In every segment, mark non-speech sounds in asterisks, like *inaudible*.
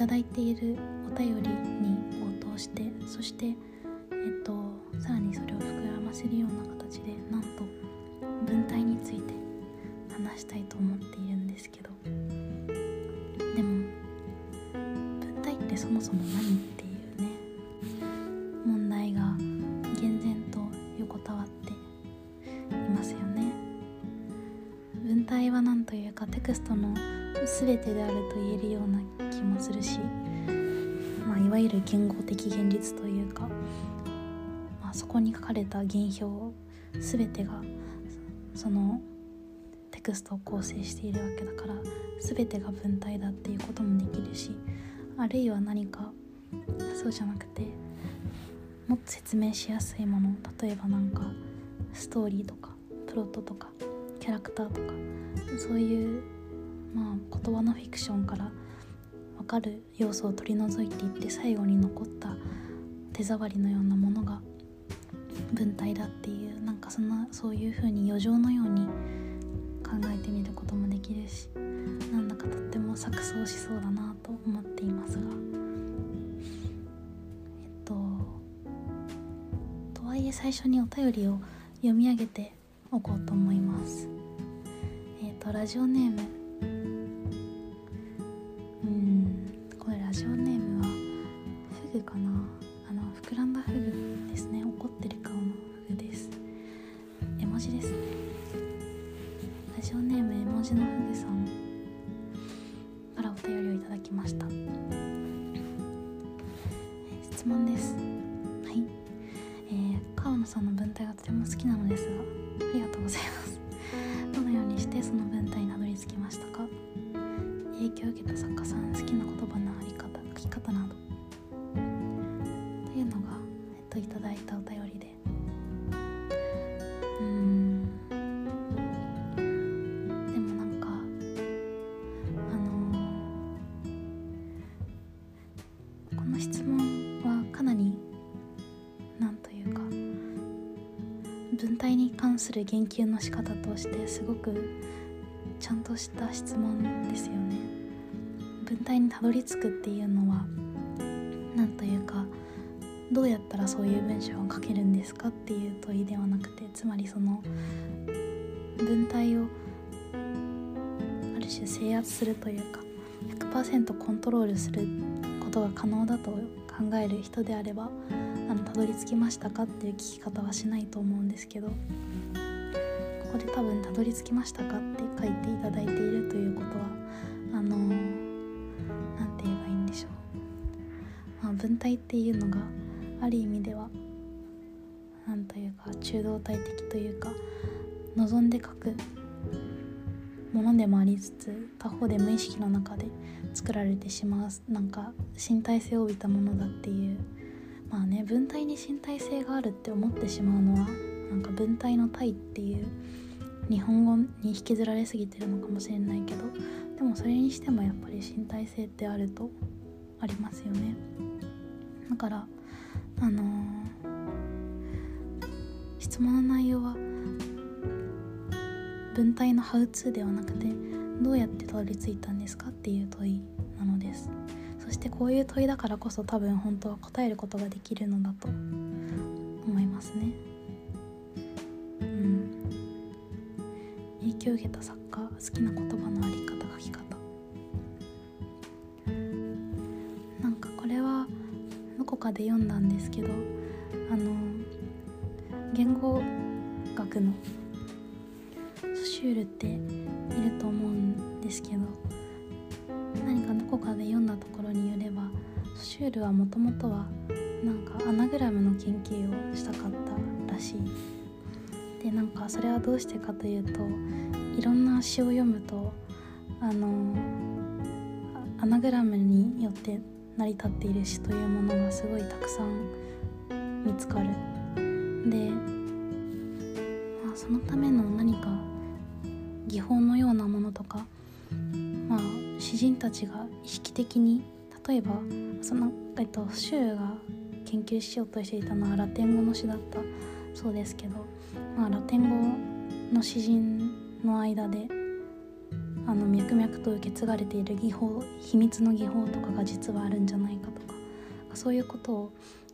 ただいているお便りに応答してそしてえっとさらにそれを膨らませるような形でなんと文体について話したいと思っているんですけど。でも文体ってそもそも何っていうね問題が厳然と横たわっていますよね。文体は何というかテクストの全てであると言えるようなる言語的現実というか、まあ、そこに書かれた原表全てがそのテクストを構成しているわけだから全てが文体だっていうこともできるしあるいは何かそうじゃなくてもっと説明しやすいもの例えばなんかストーリーとかプロットとかキャラクターとかそういうまあ言葉のフィクションからかる要素を取り除いていって最後に残った手触りのようなものが文体だっていうなんかそんなそういう風に余剰のように考えてみることもできるしなんだかとっても錯綜しそうだなと思っていますが。えっととはいえ最初にお便りを読み上げておこうと思います。えっとラジオネームする言及の仕方としてすごくちゃんとした質問ですよね。文体にたどり着くっていうのはなんというかどうやったらそういう文章を書けるんですかっていう問いではなくてつまりその文体をある種制圧するというか100%コントロールすることが可能だと考える人であればあのたどり着きましたかっていう聞き方はしないと思うんですけどここで多分「たどり着きましたか?」って書いていただいているということはあの何て言えばいいんでしょう、まあ、文体っていうのがある意味では何というか中道体的というか望んで書くものでもありつつ他方で無意識の中で作られてしまうなんか身体性を帯びたものだっていうまあね文体に身体性があるって思ってしまうのはなんか文体の体っていう日本語に引きずられすぎてるのかもしれないけどでもそれにしてもやっぱり身体性ってあるとありますよね。だからあのー質問の内容は文体のハウツーではなくてどうやってたどり着いたんですかっていう問いなのです。そしてこういう問いだからこそ多分本当は答えることができるのだと思いますね。影響を受けた作家好きな言葉のあり方書き方なんかこれはどこかで読んだんですけどあの言語学のソシュールっていると思うんですけど何かどこかで読んだところによればソシュールはもともとはなんかアナグラムの研究をしたかったらしい。でなんかそれはどうしてかというといろんな詩を読むとあのアナグラムによって成り立っている詩というものがすごいたくさん見つかる。で、まあ、そのための何か技法のようなものとか、まあ、詩人たちが意識的に例えばその、えっと、シューが研究しようとしていたのはラテン語の詩だったそうですけど、まあ、ラテン語の詩人の間であの脈々と受け継がれている技法秘密の技法とかが実はあるんじゃないかとかそういうことを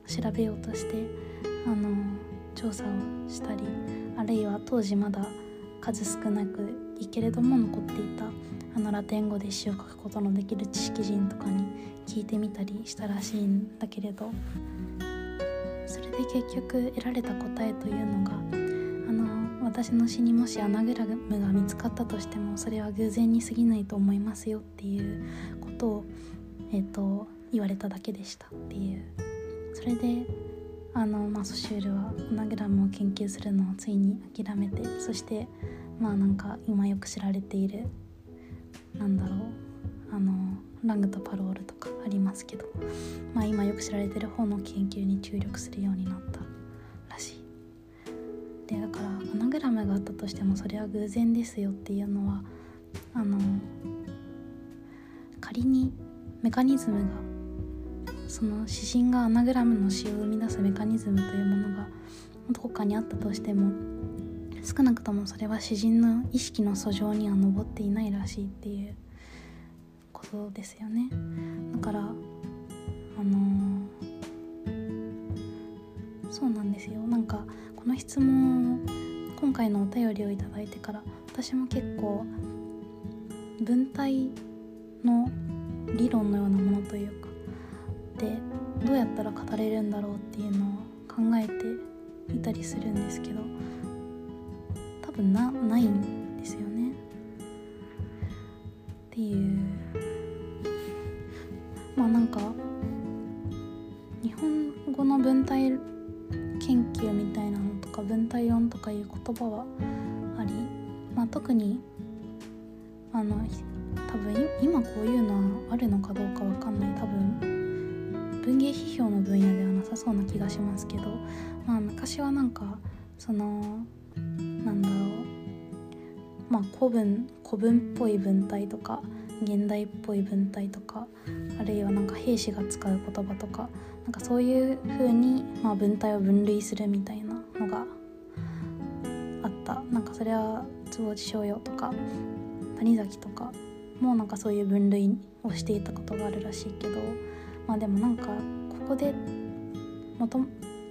調べようとしてあの調査をしたりあるいは当時まだ数少なくいいけれども残っていたあのラテン語で詩を書くことのできる知識人とかに聞いてみたりしたらしいんだけれど。それで結局得られた答えというのが私の詩にもしアナグラムが見つかったとしてもそれは偶然に過ぎないと思いますよっていうことを、えーと、言われただけでしたっていうそれであの、まあ、ソシュールはアナグラムを研究するのをついに諦めてそしてまあなんか今よく知られているなんだろうあのラングとパロールとかありますけど、まあ、今よく知られてる方の研究に注力するようになった。でだからアナグラムがあったとしてもそれは偶然ですよっていうのはあの仮にメカニズムがその指針がアナグラムの詩を生み出すメカニズムというものがどこかにあったとしても少なくともそれは詩人の意識の訴状には上っていないらしいっていうことですよね。だからあのー、そうなんですよ。なんかの質問今回のお便りをいただいてから私も結構文体の理論のようなものというかでどうやったら語れるんだろうっていうのを考えていたりするんですけど多分なないんですよね。っていう。まあなんか日本語の文体かいう言葉はあり、まあ、特にあの多分今こういうのはあるのかどうかわかんない。多分文芸批評の分野ではなさそうな気がしますけど、まあ、昔はなんかそのなんだろう。まあ古文古文っぽい文体とか現代っぽい文体とかあるいはなんか兵士が使う言葉とかなんかそういう風にまあ文体を分類するみたいなそれは坪内逍遥とか谷崎とかもなんかそういう分類をしていたことがあるらしいけどまあでもなんかここでもと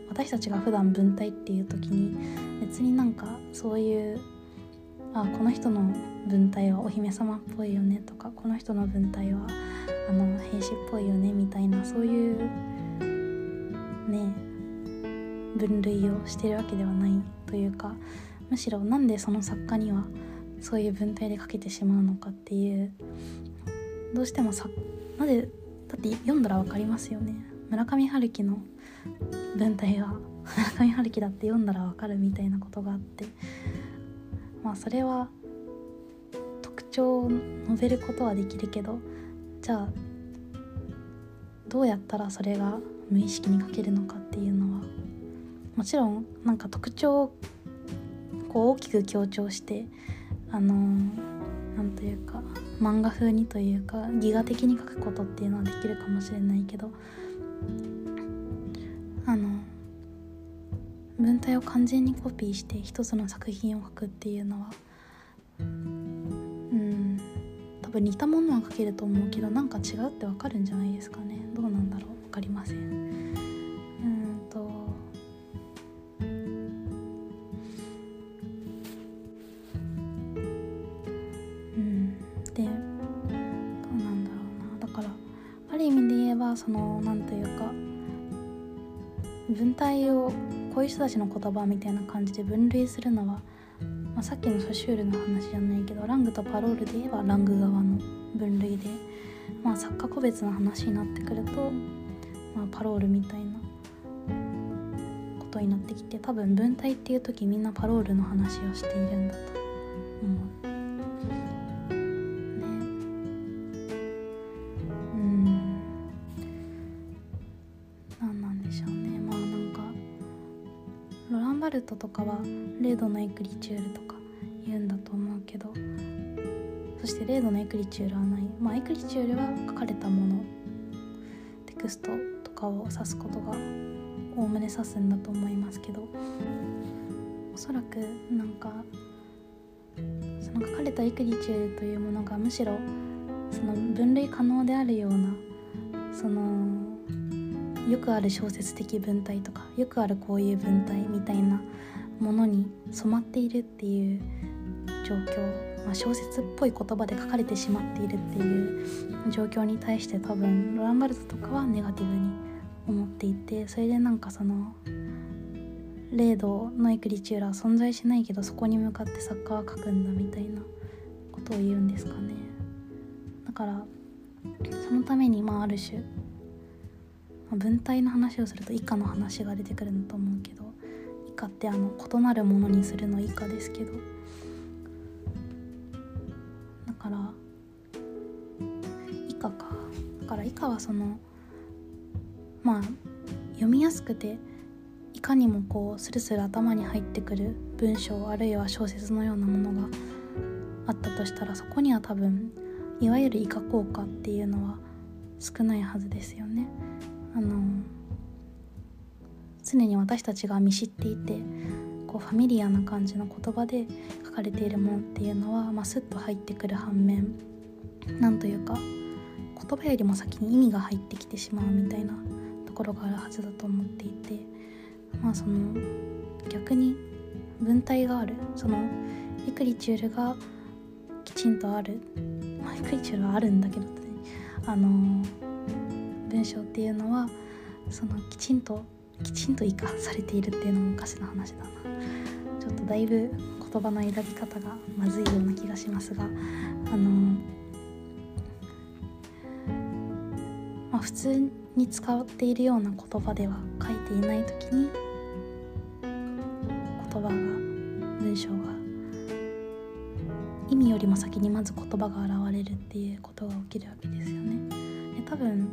私たちが普段文体っていう時に別になんかそういうあこの人の文体はお姫様っぽいよねとかこの人の文体はあの兵士っぽいよねみたいなそういうね分類をしてるわけではないというかむしろなんでその作家にはそういう文体で書けてしまうのかっていうどうしてもさなぜだって読んだら分かりますよね。村上春樹の文体が *laughs* 村上春樹だって読んだら分かるみたいなことがあって。まあそれは特徴を述べることはできるけどじゃあどうやったらそれが無意識に書けるのかっていうのはもちろんなんか特徴をこう大きく強調してあの何というか漫画風にというかギガ的に書くことっていうのはできるかもしれないけどあの文体を完全にコピーして一つの作品を書くっていうのはうん多分似たものは書けると思うけどなんか違うってわかるんじゃないですかね。どうなんだろう。分かりません。文体をこういう人たちの言葉みたいな感じで分類するのは、まあ、さっきのソシュールの話じゃないけどラングとパロールで言えばラング側の分類で、まあ、作家個別の話になってくると、まあ、パロールみたいなことになってきて多分文体っていう時みんなパロールの話をしているんだと。チュールはない。まあエクリチュールは書かれたもの。テクストとかを指すことがおおむね指すんだと思いますけど。おそらくなんかその書かれたエクリチュールというものがむしろその分類可能であるようなそのよくある小説的文体とかよくあるこういう文体みたいなものに染まっているっていう状況、まあ、小説っぽい言葉で書かれてしまっているっていう状況に対して多分ロランバルトとかはネガティブに思っていてそれでなんかその0度のエクリチュールは存在しないけどそこに向かって作家は書くんだみたいなことを言うんですかね。だからそのためにまあある種、ま、文体の話をすると以下の話が出てくるんだと思うけど以下ってあの異なるものにするの以下ですけどかはそのまあ読みやすくていかにもこうスルスル頭に入ってくる文章あるいは小説のようなものがあったとしたらそこには多分いわゆる以下効果っていうのは少ないはずですよね。あの常に私たちが見知っていてこうファミリアな感じの言葉で書かれているものっていうのは、まあ、スッと入ってくる反面なんというか言葉よりも先に意味が入ってきてしまうみたいなところがあるはずだと思っていてまあその逆に文体があるそのエクリチュールがきちんとある、まあ、エクリチュールはあるんだけど、ね、あの文章っていうのはそのきちんときちんと生かされているっていうのもおかしな話だな。ちょっとだいぶ言葉の選び方がまずいような気がしますがあのまあ普通に使っているような言葉では書いていない時に言葉が文章が意味よりも先にまず言葉が現れるっていうことが起きるわけですよね。で多分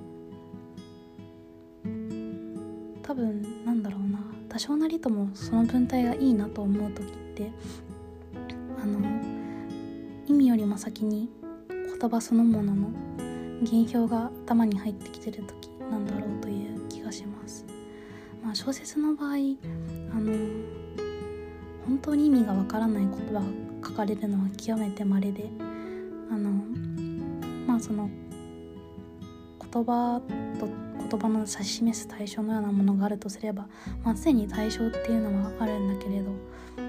多分なんだろうな多少なりともその文体がいいなと思う時ってあの意味よりも先に言葉そのものの原評が頭に入ってきてる時なんだろうという気がします。まあ、小説の場合あの本当に意味がわからない言葉が書かれるのは極めて稀であのまあその言葉と言葉の指し示す対象のようなものがあるとすれば、まあ、常に対象っていうのはあるんだけれど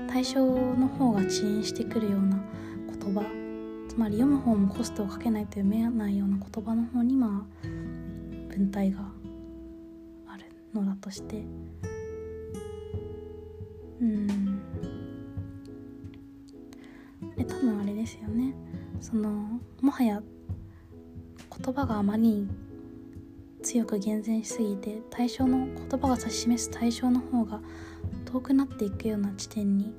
対象の方が遅延してくるような言葉つまり読む方もコストをかけないと読めないような言葉の方にまあ文体があるのだとしてうん。で多分あれですよね。そのもはや言葉があまりに強く厳然しすぎて対象の言葉が指し示す対象の方が遠くなっていくような地点に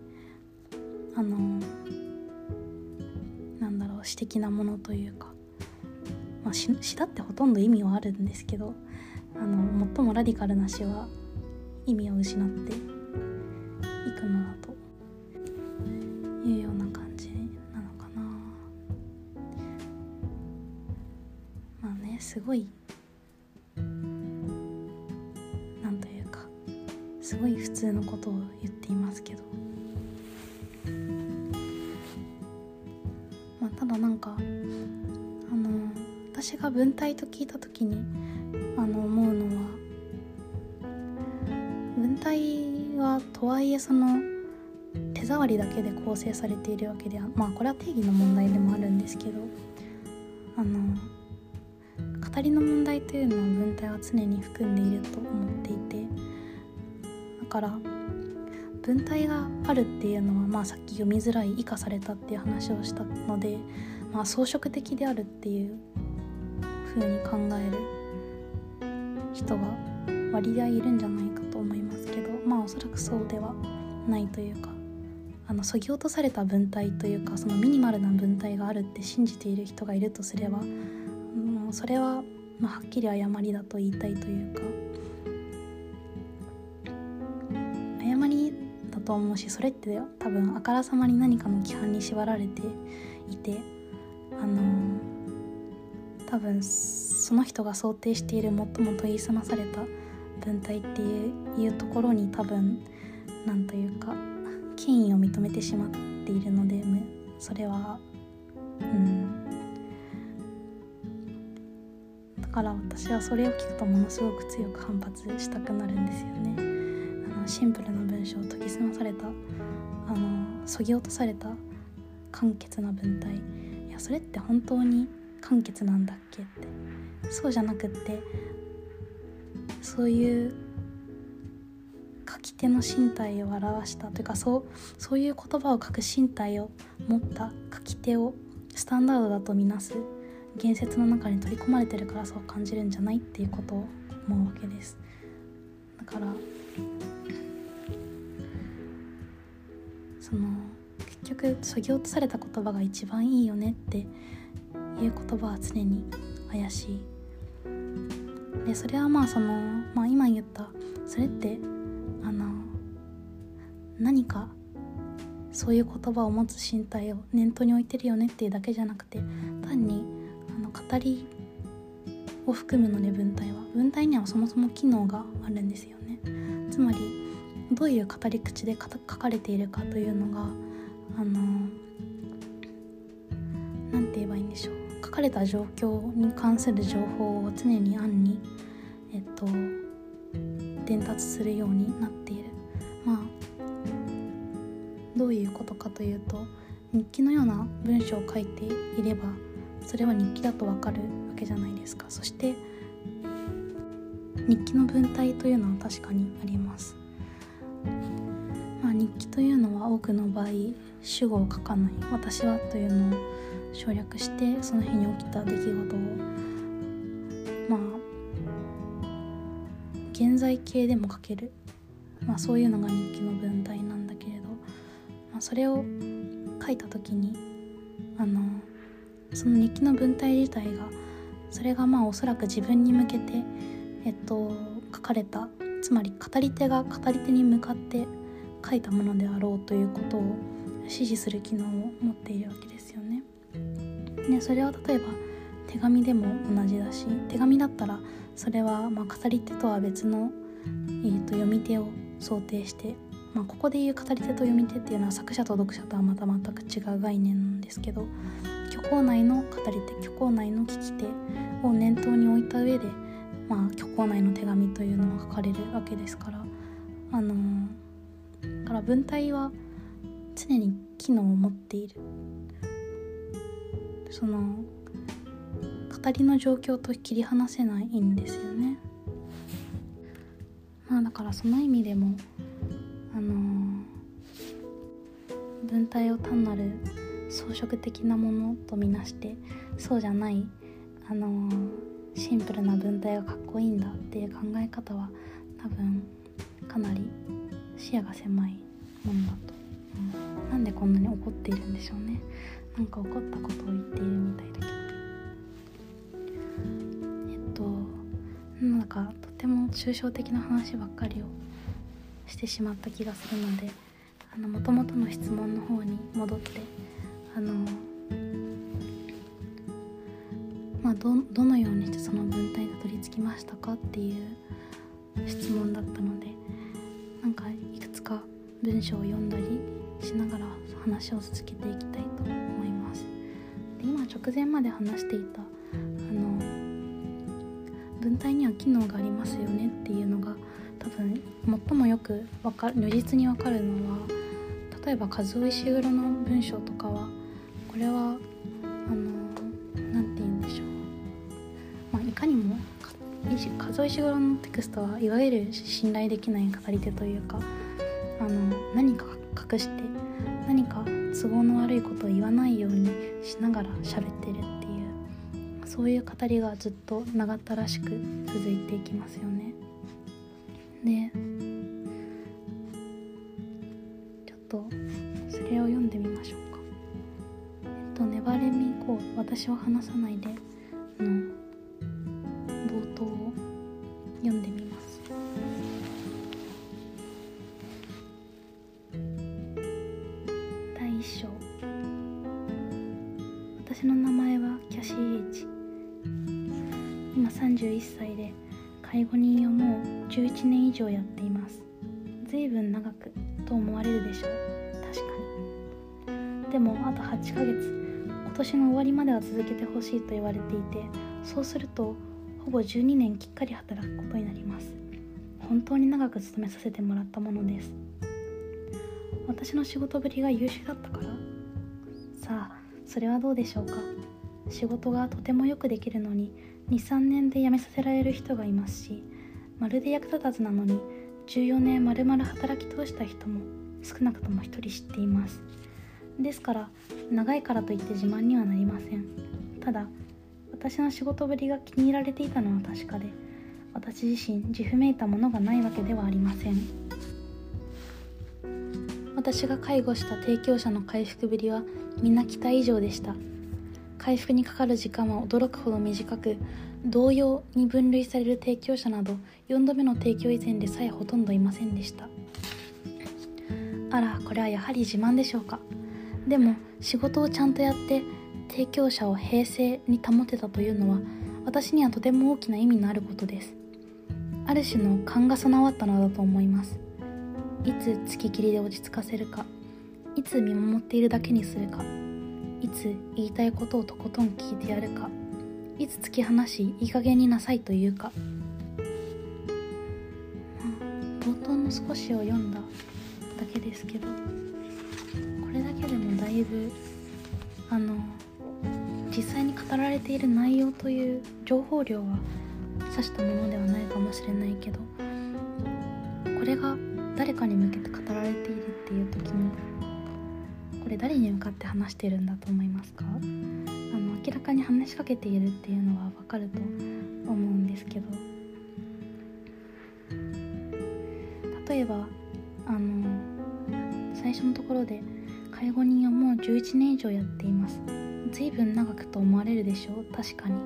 あの詩的なものというか、まあ、詩詩だってほとんど意味はあるんですけどあの最もラディカルな詩は意味を失っていくのだというような感じなのかな。まあねすごいなんというかすごい普通のことを言っていますけど。が文体と聞いた時にあの思うのは文体はとはいえその手触りだけで構成されているわけではまあこれは定義の問題でもあるんですけどあの語りの問題というのは文体は常に含んでいると思っていてだから文体があるっていうのは、まあ、さっき読みづらい生かされたっていう話をしたので、まあ、装飾的であるっていう風に考える人が割合いるんじゃないかと思いますけどまあおそらくそうではないというかあのそぎ落とされた文体というかそのミニマルな文体があるって信じている人がいるとすればもうそれは、まあ、はっきり誤りだと言いたいというか誤りだと思うしそれって多分あからさまに何かの規範に縛られていてあの多分その人が想定している最も研ぎ澄まされた文体っていうところに多分なんというか権威を認めてしまっているのでそれはうん。だから私はそれを聞くとものすごく強く反発したくなるんですよね。あのシンプルな文章を研ぎ澄まされたあのそぎ落とされた簡潔な文体。いやそれって本当に簡潔なんだっけって。そうじゃなくってそういう書き手の身体を表したというかそうそういう言葉を書く身体を持った書き手をスタンダードだとみなす言説の中に取り込まれてるからそう感じるんじゃないっていうことを思うわけです。だからその結局そぎ落とされた言葉が一番いいよねっていう言葉は常に怪しい。でそれはまあその、まあ、今言ったそれってあの何かそういう言葉を持つ身体を念頭に置いてるよねっていうだけじゃなくて単にあの語りを含むので文体は。文体にはそもそも機能があるんですよね。つまりどういう語り口で書かれているかというのがあの何て言えばいいんでしょう。かれた状況に関する情報を常に暗にえっと伝達するようになっている。まあどういうことかというと日記のような文章を書いていればそれは日記だとわかるわけじゃないですか。そして日記の文体というのは確かにあります。まあ日記というのは多くの場合主語を書かない「私は」というのを省略してその日に起きた出来事をまあ現在形でも書ける、まあ、そういうのが日記の文体なんだけれど、まあ、それを書いた時にあのその日記の文体自体がそれがまあおそらく自分に向けて、えっと、書かれたつまり語り手が語り手に向かって書いたものであろうということを指示する機能を持っているわけです。でそれは例えば手紙でも同じだし手紙だったらそれはま語り手とは別の、えー、と読み手を想定して、まあ、ここでいう語り手と読み手っていうのは作者と読者とはまた全く違う概念なんですけど虚構内の語り手虚構内の聞き手を念頭に置いた上で、まあ、虚構内の手紙というのは書かれるわけですからあのー、から文体は常に機能を持っている。その語りの状況と切り離せないんですよね。まあだからその意味でもあのー、文体を単なる装飾的なものとみなしてそうじゃないあのー、シンプルな文体がかっこいいんだっていう考え方は多分かなり視野が狭いものだと、うん、なんでこんなに怒っているんでしょうね。なんか怒ったことを言っているみたいだけどえっとなんかとても抽象的な話ばっかりをしてしまった気がするのであの元々の質問の方に戻ってあのまあどどのようにしてその文体にたどり着きましたかっていう質問だったのでなんかいくつか文章を読んだりしながら話を続けていきたいと思います。で今直前まで話していたあの文体には機能がありますよねっていうのが多分最もよくわか如実にわかるのは例えば和尾石黒の文章とかはこれはあの何て言うんでしょう、まあ、いかにも和尾石黒のテクストはいわゆる信頼できない語り手というかあの何か隠して何か都合の悪いことを言わないようにしながら喋ってるっていうそういう語りがずっと長ったらしく続いていきますよね。でちょっとそれを読んでみましょうか。えっと「粘れみこう私を話さないで」しいと言われていてそうするとほぼ12年きっかり働くことになります。本当に長く勤めさせてもらったものです。私の仕事ぶりが優秀だったから。さあそれはどうでしょうか。仕事がとてもよくできるのに23年で辞めさせられる人がいますしまるで役立たずなのに14年まるまる働き通した人も少なくとも1人知っています。ですから長いからといって自慢にはなりません。ただ私の仕事ぶりが気に入られていたのは確かで私自身自負めいたものがないわけではありません。私が介護した提供者の回復ぶりはみんな期待以上でした。回復にかかる時間は驚くほど短く同様に分類される提供者など4度目の提供以前でさえほとんどいませんでした。あらこれはやはり自慢でしょうか。でも仕事をちゃんとやって提供者を平静に保てたというのは私にはとても大きな意味のあることです。ある種の勘が備わったのだと思います。いつ付ききりで落ち着かせるかいつ見守っているだけにするかいつ言いたいことをとことん聞いてやるかいつ突き放しいい加減になさいというか。冒頭の少しを読んだだけですけどこれだけでもだいぶあの実際に語られている内容という情報量は指したものではないかもしれないけどこれが誰かに向けて語られているっていう時もこれ誰に向かって話してるんだと思いますか？あの明らかに話しかけているっていうのは分かると思うんですけど例えばあの最初のところで介護人はもう11年以上やっています。随分長くと思われるでしょう。確かに。っ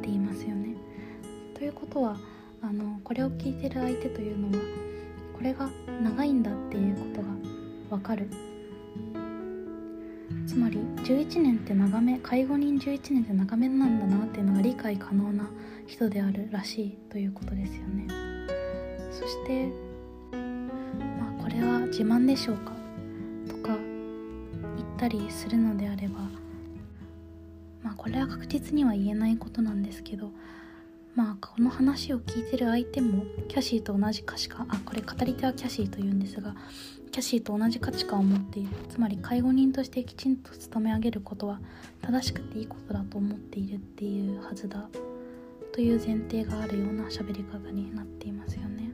て言いますよね。ということはあのこれを聞いてる相手というのはこれが長いんだっていうことが分かる。つまり11年って長め介護人11年って長めなんだなっていうのが理解可能な人であるらしいということですよね。そしてまあこれは自慢でしょうか？とか言ったりするのであればこれは確実には言えないことなんですけどまあこの話を聞いてる相手もキャシーと同じ価値観あこれ語り手はキャシーというんですがキャシーと同じ価値観を持っている。つまり介護人としてきちんと務め上げることは正しくていいことだと思っているっていうはずだという前提があるような喋り方になっていますよね。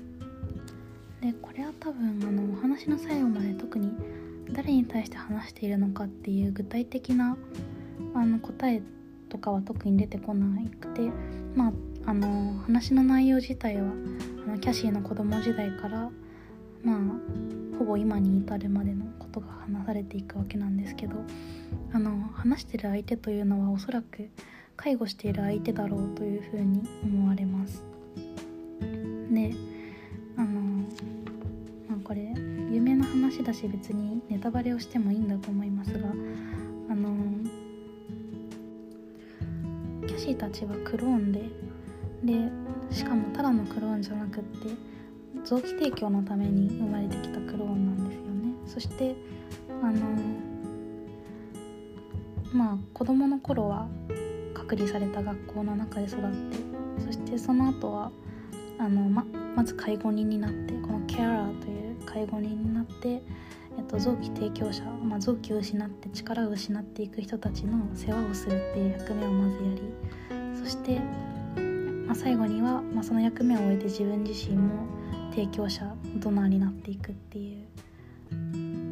でこれは多分あのお話の最後まで特に誰に対して話しているのかっていう具体的なあの答えとかは特に出てこなくてまああの話の内容自体はあのキャシーの子供時代からまあほぼ今に至るまでのことが話されていくわけなんですけどあの話してる相手というのはおそらく介護している相手だろうというふうに思われます。であのまあこれ有名な話だし別にネタバレをしてもいいんだと思いますがあのキャシーたちはクローンででしかもただのクローンじゃなくって臓器提供のために生まれてきたクローンなんですよね。そしてあのまあ子供の頃は隔離された学校の中で育ってそしてその後はあのままず介護人になってこのケアラーという介護人になって、えっと、臓器提供者、まあ、臓器を失って力を失っていく人たちの世話をするっていう役目をまずやりそしてまあ、最後には、まあ、その役目を終えて自分自身も提供者ドナーになっていくっていう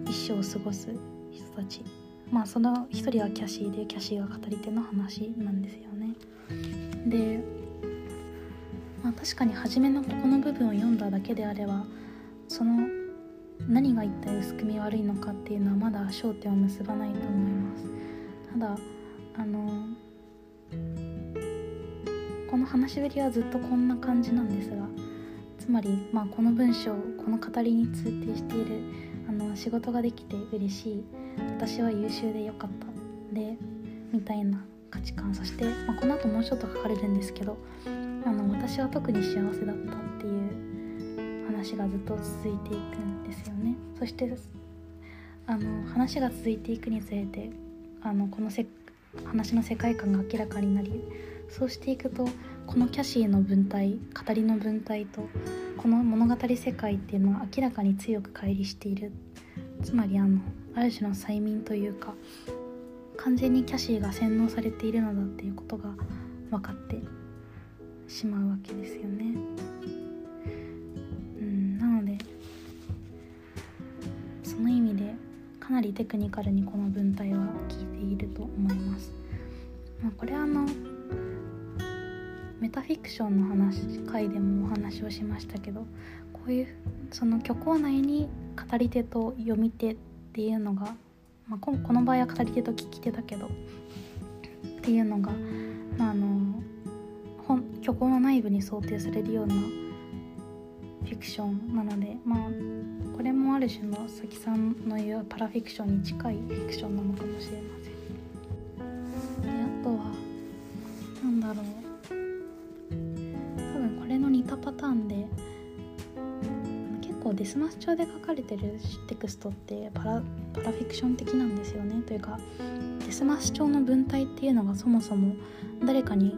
一生を過ごす人たち。まあその一人はキャシーでキャシーが語り手の話なんですよね。で、まあ、確かに初めのここの部分を読んだだけであればその何が一体薄く見悪いのかっていうのはまだ焦点を結ばないと思います。ただあのこの話しぶりはずっとこんな感じなんですがつまり、まあ、この文章この語りに通底しているあの仕事ができて嬉しい私は優秀でよかったでみたいな価値観そして、まあ、この後もうちょっと書かれるんですけどあの私は特に幸せだったっていう話がずっと続いていくんですよねそしてあの話が続いていくにつれてあのこのせ話の世界観が明らかになりそうしていくとこのキャシーの文体語りの文体とこの物語世界っていうのは明らかに強く乖離しているつまりあのある種の催眠というか完全にキャシーが洗脳されているのだっていうことが分かってしまうわけですよね。その意味でかなりテクニカルにこの文体は効いていると思います。まあ、これはあのメタフィクションの話回でもお話をしましたけどこういうその虚構内に語り手と読み手っていうのが、まあ、この場合は語り手と聞き手だけどっていうのが、まあ、あの本虚構の内部に想定されるようなフィクションなのでまあこれもある種の佐木さんの言うパラフィクションに近いフィクションなのかもしれません。であとは何だろう多分これの似たパターンで結構デスマス調で書かれてるテクストってパラパラフィクション的なんですよねというかデスマス調の文体っていうのがそもそも誰かに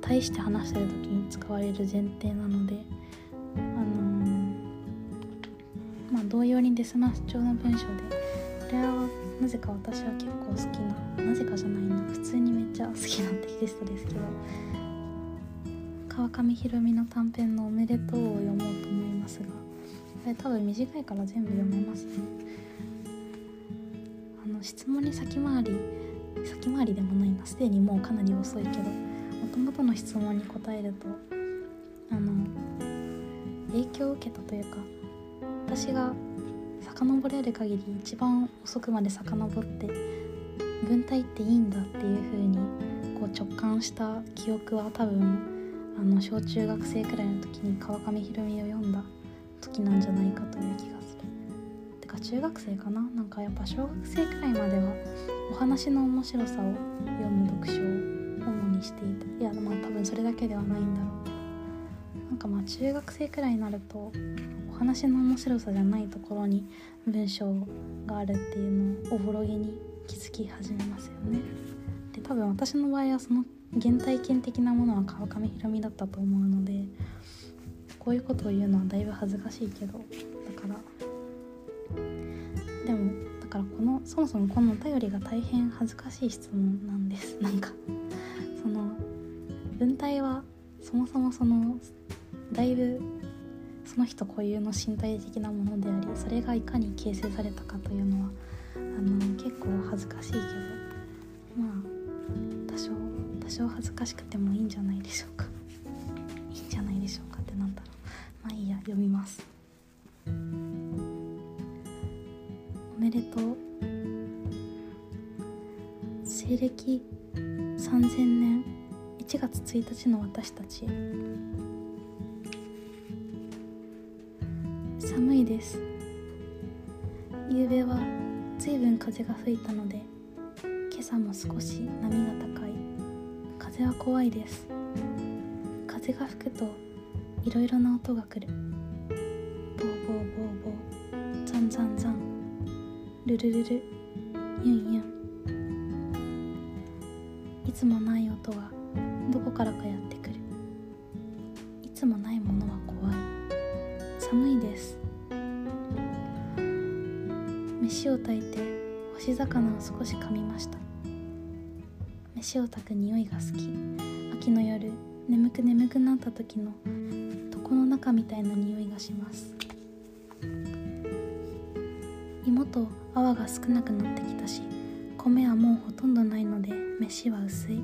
対して話してる時に使われる前提なので同様にデスマス調の文章でこれはなぜか私は結構好きななぜかじゃないな普通にめっちゃ好きなテキストですけど川上弘美の短編の「おめでとう」を読もうと思いますがこれ多分短いから全部読めますねあの質問に先回り先回りでもないなすでにもうかなり遅いけどもともとの質問に答えるとあの影響を受けたというか私が遡れる限り一番遅くまで遡って文体っていいんだっていう風にこう直感した記憶は多分あの小中学生くらいの時に川上弘美を読んだ時なんじゃないかという気がする。てか中学生かな？なんかやっぱ小学生くらいまではお話の面白さを読む読書を主にしていた。いやまあ多分それだけではないんだろう。けどなんかまあ中学生くらいになるとお話の面白さじゃないところに文章があるっていうのをおぼろげに気づき始めますよね。で多分私の場合はその原体験的なものは川上弘美だったと思うのでこういうことを言うのはだいぶ恥ずかしいけどだからでもだからこのそもそもこのお便りが大変恥ずかしい質問なんです。なんかその文体はそもそもそのだいぶその人固有の身体的なものでありそれがいかに形成されたかというのはあの結構恥ずかしいけどまあ多少多少恥ずかしくてもいいんじゃないでしょうか。*laughs* いいんじゃないでしょうかってなんだろう。まあいいや読みます。おめでとう。西暦3000年1月1日の私たちです。夕べは随分風が吹いたので今朝も少し波が高い。風は怖いです。風が吹くといろいろな音が来る。ボーボーボーボー。ザンザンザン。ルルルル。時の床の中みたいな匂いがします。芋と泡が少なくなってきたし米はもうほとんどないので飯は薄い。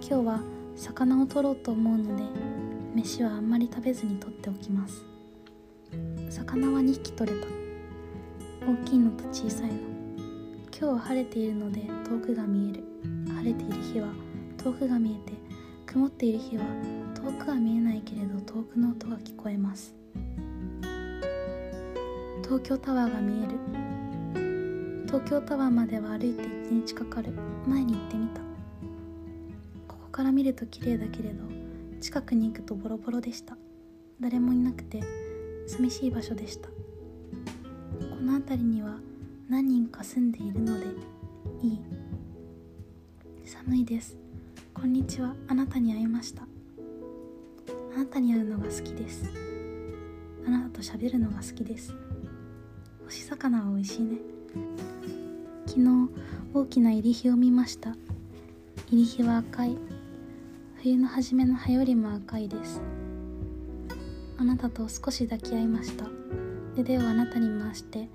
今日は魚を取ろうと思うので飯はあんまり食べずに取っておきます。魚は2匹取れた。大きいのと小さいの。今日は晴れているので遠くが見える。晴れている日は遠くが見えて曇っている日は遠くは見えないけれど遠くの音が聞こえます。東京タワーが見える。東京タワーまでは歩いて1日かかる。前に行ってみた。ここから見ると綺麗だけれど近くに行くとボロボロでした。誰もいなくて寂しい場所でした。この辺りには何人か住んでいるのでいい。寒いです。こんにちは。あなたに会いました。あなたに会うのが好きです。あなたと喋るのが好きです。干し魚は美味しいね。昨日大きな入り火を見ました。入り火は赤い。冬の初めの葉よりも赤いです。あなたと少し抱き合いました。腕をあなたに回して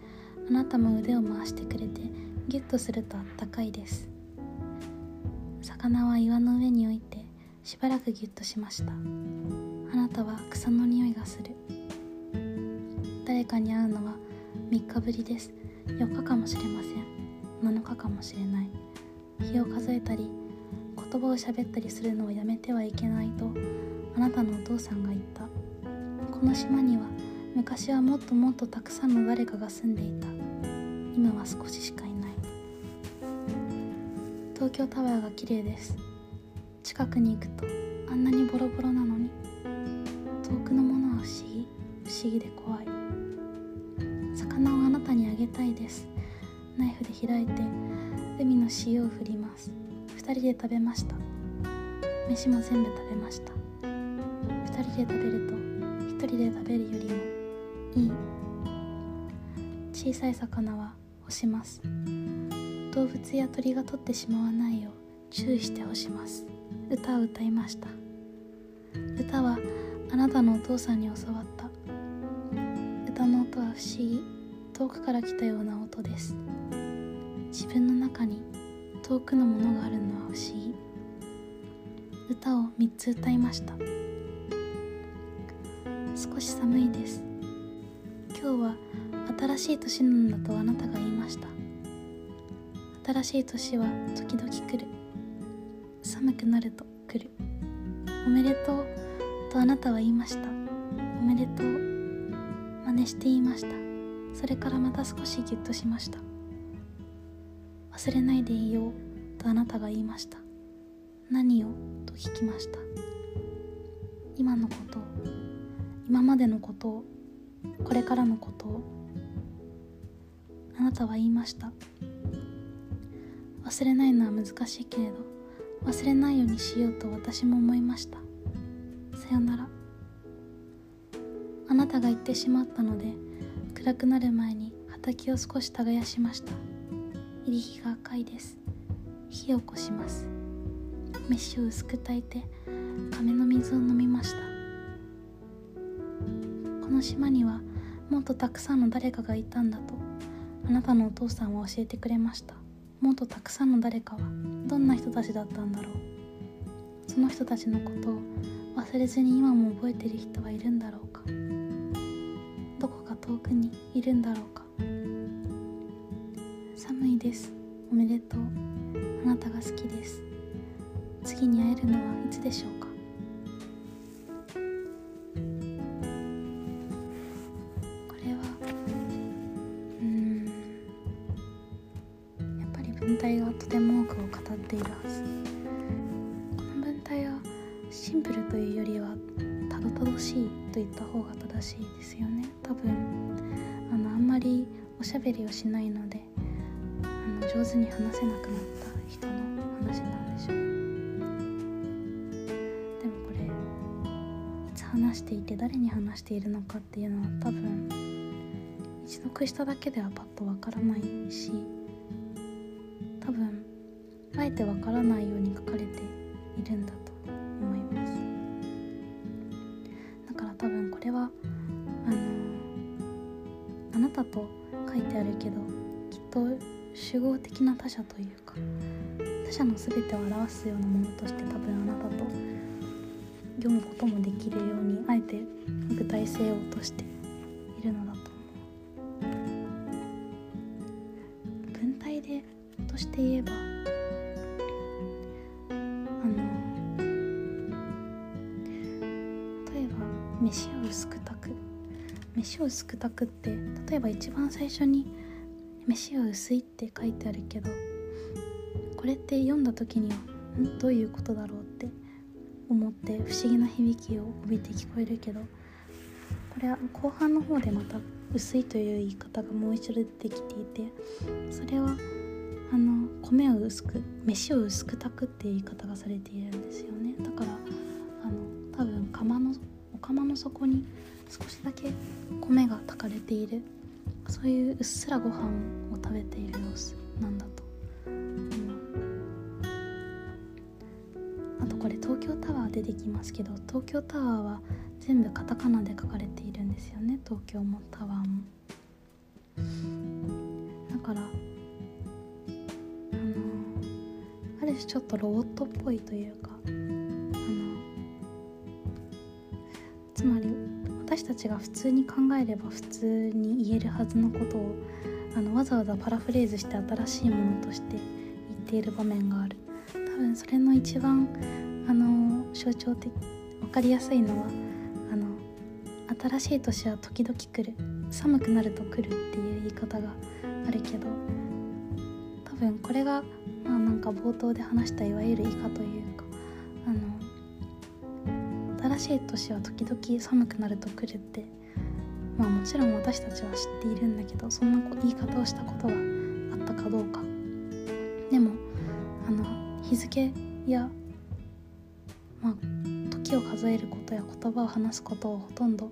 あなたも腕を回してくれてギュッとするとあったかいです。魚は岩の上に置いてしばらくギュッとしました。たは草の匂いがする。誰かに会うのは3日ぶりです。4日かもしれません。7日かもしれない。日を数えたり言葉を喋ったりするのをやめてはいけないとあなたのお父さんが言った。この島には昔はもっともっとたくさんの誰かが住んでいた。今は少ししかいない。東京タワーが綺麗です。近くに行くとあんなにボロボロなの思議で怖い。魚をあなたにあげたいです。ナイフで開いて海の塩を振ります。二人で食べました。飯も全部食べました。二人で食べると一人で食べるよりもいい。小さい魚は干します。動物や鳥が取ってしまわないよう注意して干します。歌を歌いました。歌はあなたのお父さんに教わった。は不思議。遠くから来たような音です。自分の中に遠くのものがあるのは不思議。歌を3つ歌いました。少し寒いです。今日は新しい年なんだとあなたが言いました。新しい年は時々来る。寒くなると来る。おめでとうとあなたは言いました。おめでとう。真似して言いました。それからまた少しギュッとしました。忘れないでいいよとあなたが言いました。何を？と聞きました。今のこと。を今までのこと。をこれからのこと。をあなたは言いました。忘れないのは難しいけれど忘れないようにしようと私も思いました。さよなら。あなたが言ってしまったので暗くなる前に畑を少し耕しました。入り火が赤いです。火を起こします。飯を薄く炊いて亀の水を飲みました。この島にはもっとたくさんの誰かがいたんだとあなたのお父さんは教えてくれました。もっとたくさんの誰かはどんな人たちだったんだろう。その人たちのことを忘れずに今も覚えてる人はいるんだろうか。るんだろうているのかっていうのは多分一読しただけではパッとわからないし多分あえてわからないように書かれているんだと思います。だから多分これはあのあなたと書いてあるけどきっと集合的な他者というか他者の全てを表すようなものとして多分あなたと読むこともできるようにあえて具体性を落としているのだと思う。文体でとして言えばあの例えば飯を薄く炊く。飯を薄く炊くって例えば一番最初に「飯は薄い」って書いてあるけどこれって読んだ時にはん？どういうことだろう？って不思議な響きを帯びて聞こえるけどこれは後半の方でまた薄いという言い方がもう一度出てきていてそれはあの米を薄く飯を薄く炊くっていう言い方がされているんですよね。だからあの多分釜のお釜の底に少しだけ米が炊かれているそういううっすらご飯を食べている様子なんだとあとこれ東京タワー出てきますけど東京タワーは全部カタカナで書かれているんですよね東京もタワーも。だからあのある種ちょっとロボットっぽいというかあのつまり私たちが普通に考えれば普通に言えるはずのことをあのわざわざパラフレーズして新しいものとして言っている場面がある。多分それの一番あの象徴的分かりやすいのはあの新しい年は時々来る寒くなると来るっていう言い方があるけど多分これがまあなんか冒頭で話したいわゆる以下というかあの新しい年は時々寒くなると来るってまあもちろん私たちは知っているんだけどそんな言い方をしたことがあったかどうか。でもあの日付やまあ時を数えることや言葉を話すことをほとんど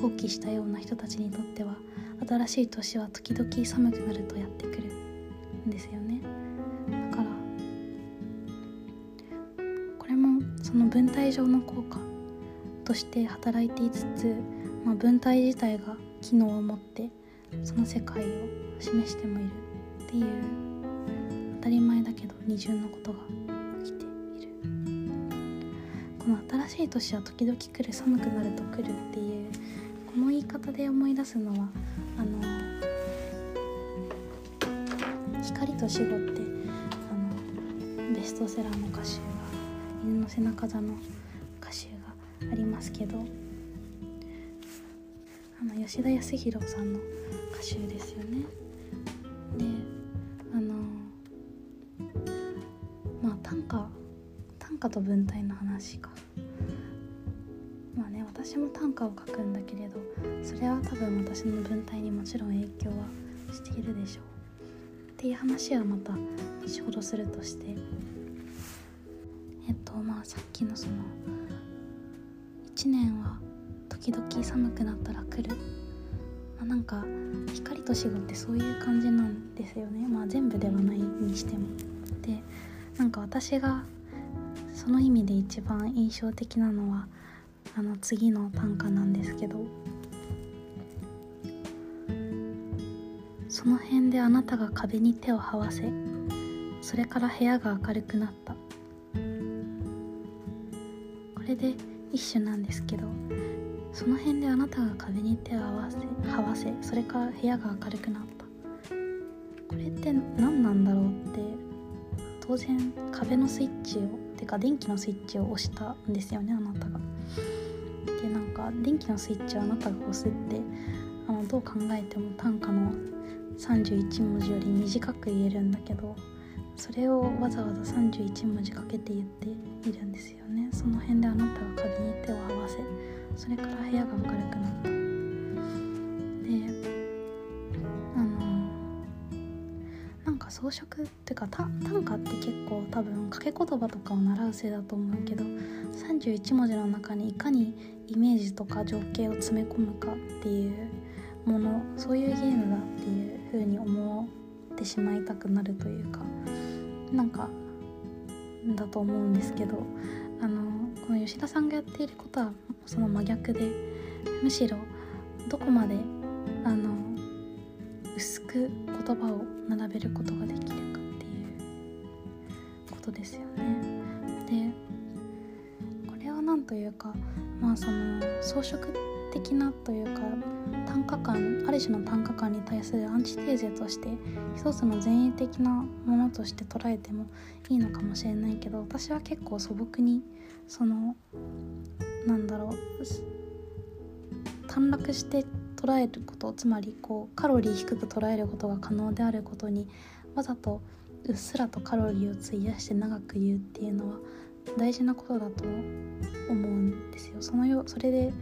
放棄したような人たちにとっては新しい年は時々寒くなるとやってくるんですよね。だからこれもその文体上の効果として働いていつつ、まあ、文体自体が機能を持ってその世界を示してもいるっていう当たり前だけど二重のことが新しい年は時々来る寒くなると来るっていうこの言い方で思い出すのはあの光と死後ってあのベストセラーの歌集が犬の背中座の歌集がありますけどあの吉田康弘さんの歌集ですよね。であのまあ短歌短歌と文体の話か。まあね私も短歌を書くんだけれどそれは多分私の文体にもちろん影響はしているでしょう。っていう話はまた後ほどするとして。えっとまあさっきのその1年は時々寒くなったら来る、まあ、なんか光と死後ってそういう感じなんですよね。まあ全部ではないにしても。でなんか私がその意味で一番印象的なのはあの次の短歌なんですけどその辺であなたが壁に手を這わせそれから部屋が明るくなったこれで一種なんですけどその辺であなたが壁に手を合わせ這わせそれから部屋が明るくなったこれって何なんだろうって当然壁のスイッチをてか電気のスイッチを押したんですよねあなたが。でなんか電気のスイッチをあなたが押すってあのどう考えても短歌の31文字より短く言えるんだけどそれをわざわざ31文字かけて言っているんですよねその辺であなたが壁に手を合わせそれから部屋が明るくなったであのなんか装飾っていうか短歌って結構多分掛け言葉とかを習うせいだと思うけど31文字の中にいかにイメージとか情景を詰め込むかっていうものそういうゲームだっていう風に思ってしまいたくなるというかなんかだと思うんですけどあのこの吉田さんがやっていることはその真逆でむしろどこまであの薄く言葉を並べることができるかっていうことですよね。というかまあその装飾的なというか短歌感ある種の短歌感に対するアンチテーゼとして一つの前衛的なものとして捉えてもいいのかもしれないけど私は結構素朴にそのなんだろう短絡して捉えることつまりこうカロリー低く捉えることが可能であることにわざとうっすらとカロリーを費やして長く言うっていうのは大事なことだと思うんですよ。そのよそれで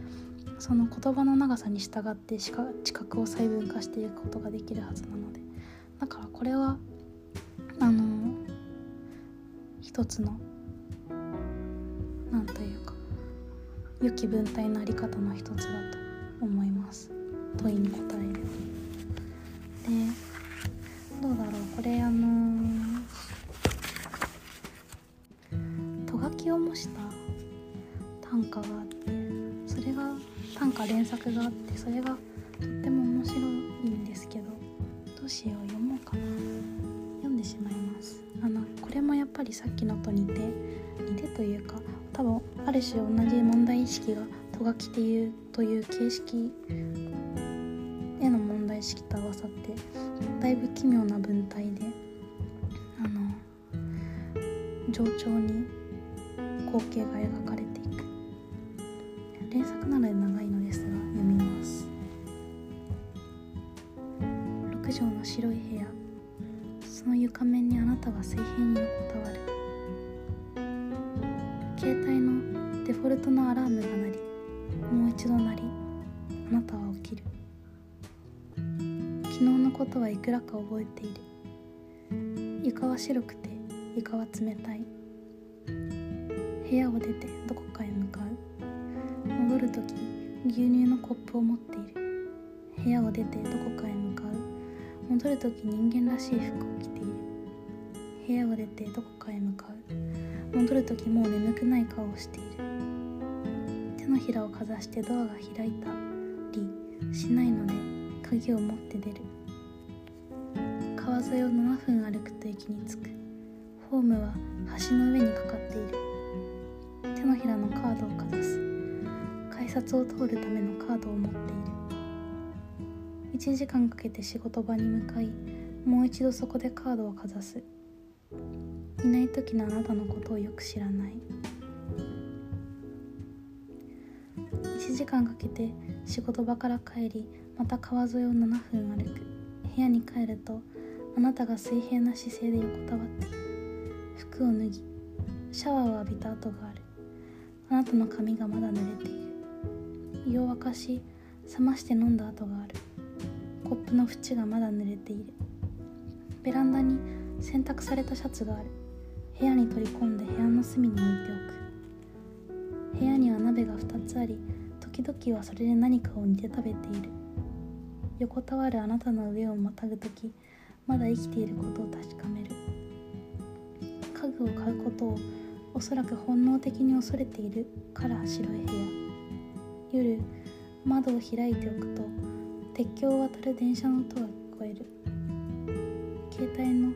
その言葉の長さに従って知覚を細分化していくことができるはずなので。だからこれはあの一つの何というか良き文体のあり方の一つだと思います。問いに答えるでどうだろう。これあのとがきを模した。短歌があってそれが短歌連作があってそれがとっても面白いんですけどどうしよう読もうかな。読んでしまいます。あのこれもやっぱりさっきのと似て似てというか多分ある種同じ問題意識がとがきていうという形式への問題意識と合わさってだいぶ奇妙な文体であの冗長に光景が描かれていく。連作なので長いのですが読みます。6畳の白い部屋。その床面にあなたは水平に横たわる。携帯のデフォルトのアラームが鳴りもう一度鳴りあなたは起きる。昨日のことはいくらか覚えている。床は白くて床は冷たい。プを持っている。部屋を出てどこかへ向かう。戻る時人間らしい服を着ている。部屋を出てどこかへ向かう。戻る時もう眠くない顔をしている。手のひらをかざしてドアが開いたりしないので鍵を持って出る。川沿いを7分歩くと駅に着く。ホームは橋の上にかかっている。改札を通るためのカードを持っている。1時間かけて仕事場に向かいもう一度そこでカードをかざす。いない時のあなたのことをよく知らない。1時間かけて仕事場から帰りまた川沿いを7分歩く。部屋に帰るとあなたが水平な姿勢で横たわっている服を脱ぎシャワーを浴びた跡がある。あなたの髪がまだ濡れている。湯を沸かし冷まして飲んだ跡がある。コップの縁がまだ濡れている。ベランダに洗濯されたシャツがある。部屋に取り込んで部屋の隅に置いておく。部屋には鍋が2つあり時々はそれで何かを煮て食べている。横たわるあなたの上をまたぐ時まだ生きていることを確かめる。家具を買うことをおそらく本能的に恐れているから白い部屋。夜窓を開いておくと鉄橋を渡る電車の音が聞こえる。携帯の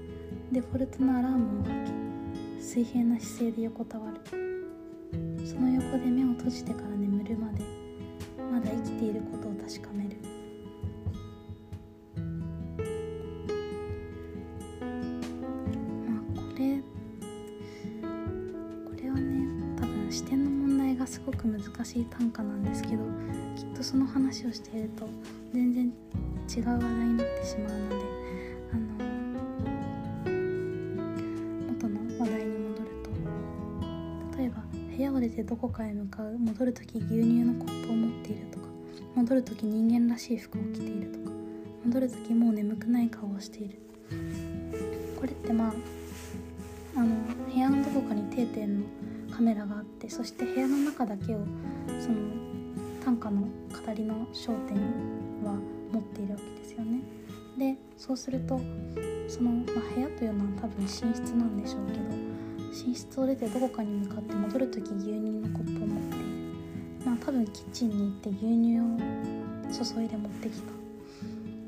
デフォルトのアラームをかけ水平な姿勢で横たわる。その横で目を閉じてから眠るまでまだ生きていることを確かめる。まあこれこれはね多分視点の問題がすごく難しい短歌なんですその話をしていると全然違う話題になってしまうのであの元の話題に戻ると例えば部屋を出てどこかへ向かう戻る時牛乳のコップを持っているとか戻る時人間らしい服を着ているとか戻る時もう眠くない顔をしている。これってまああの部屋のどこかに定点のカメラがあってそして部屋の中だけをその短歌の語りの焦点は持っているわけですよね。でそうするとその、まあ、部屋というのは多分寝室なんでしょうけど寝室を出てどこかに向かって戻る時牛乳のコップを持っている。まあ多分キッチンに行って牛乳を注いで持ってきた。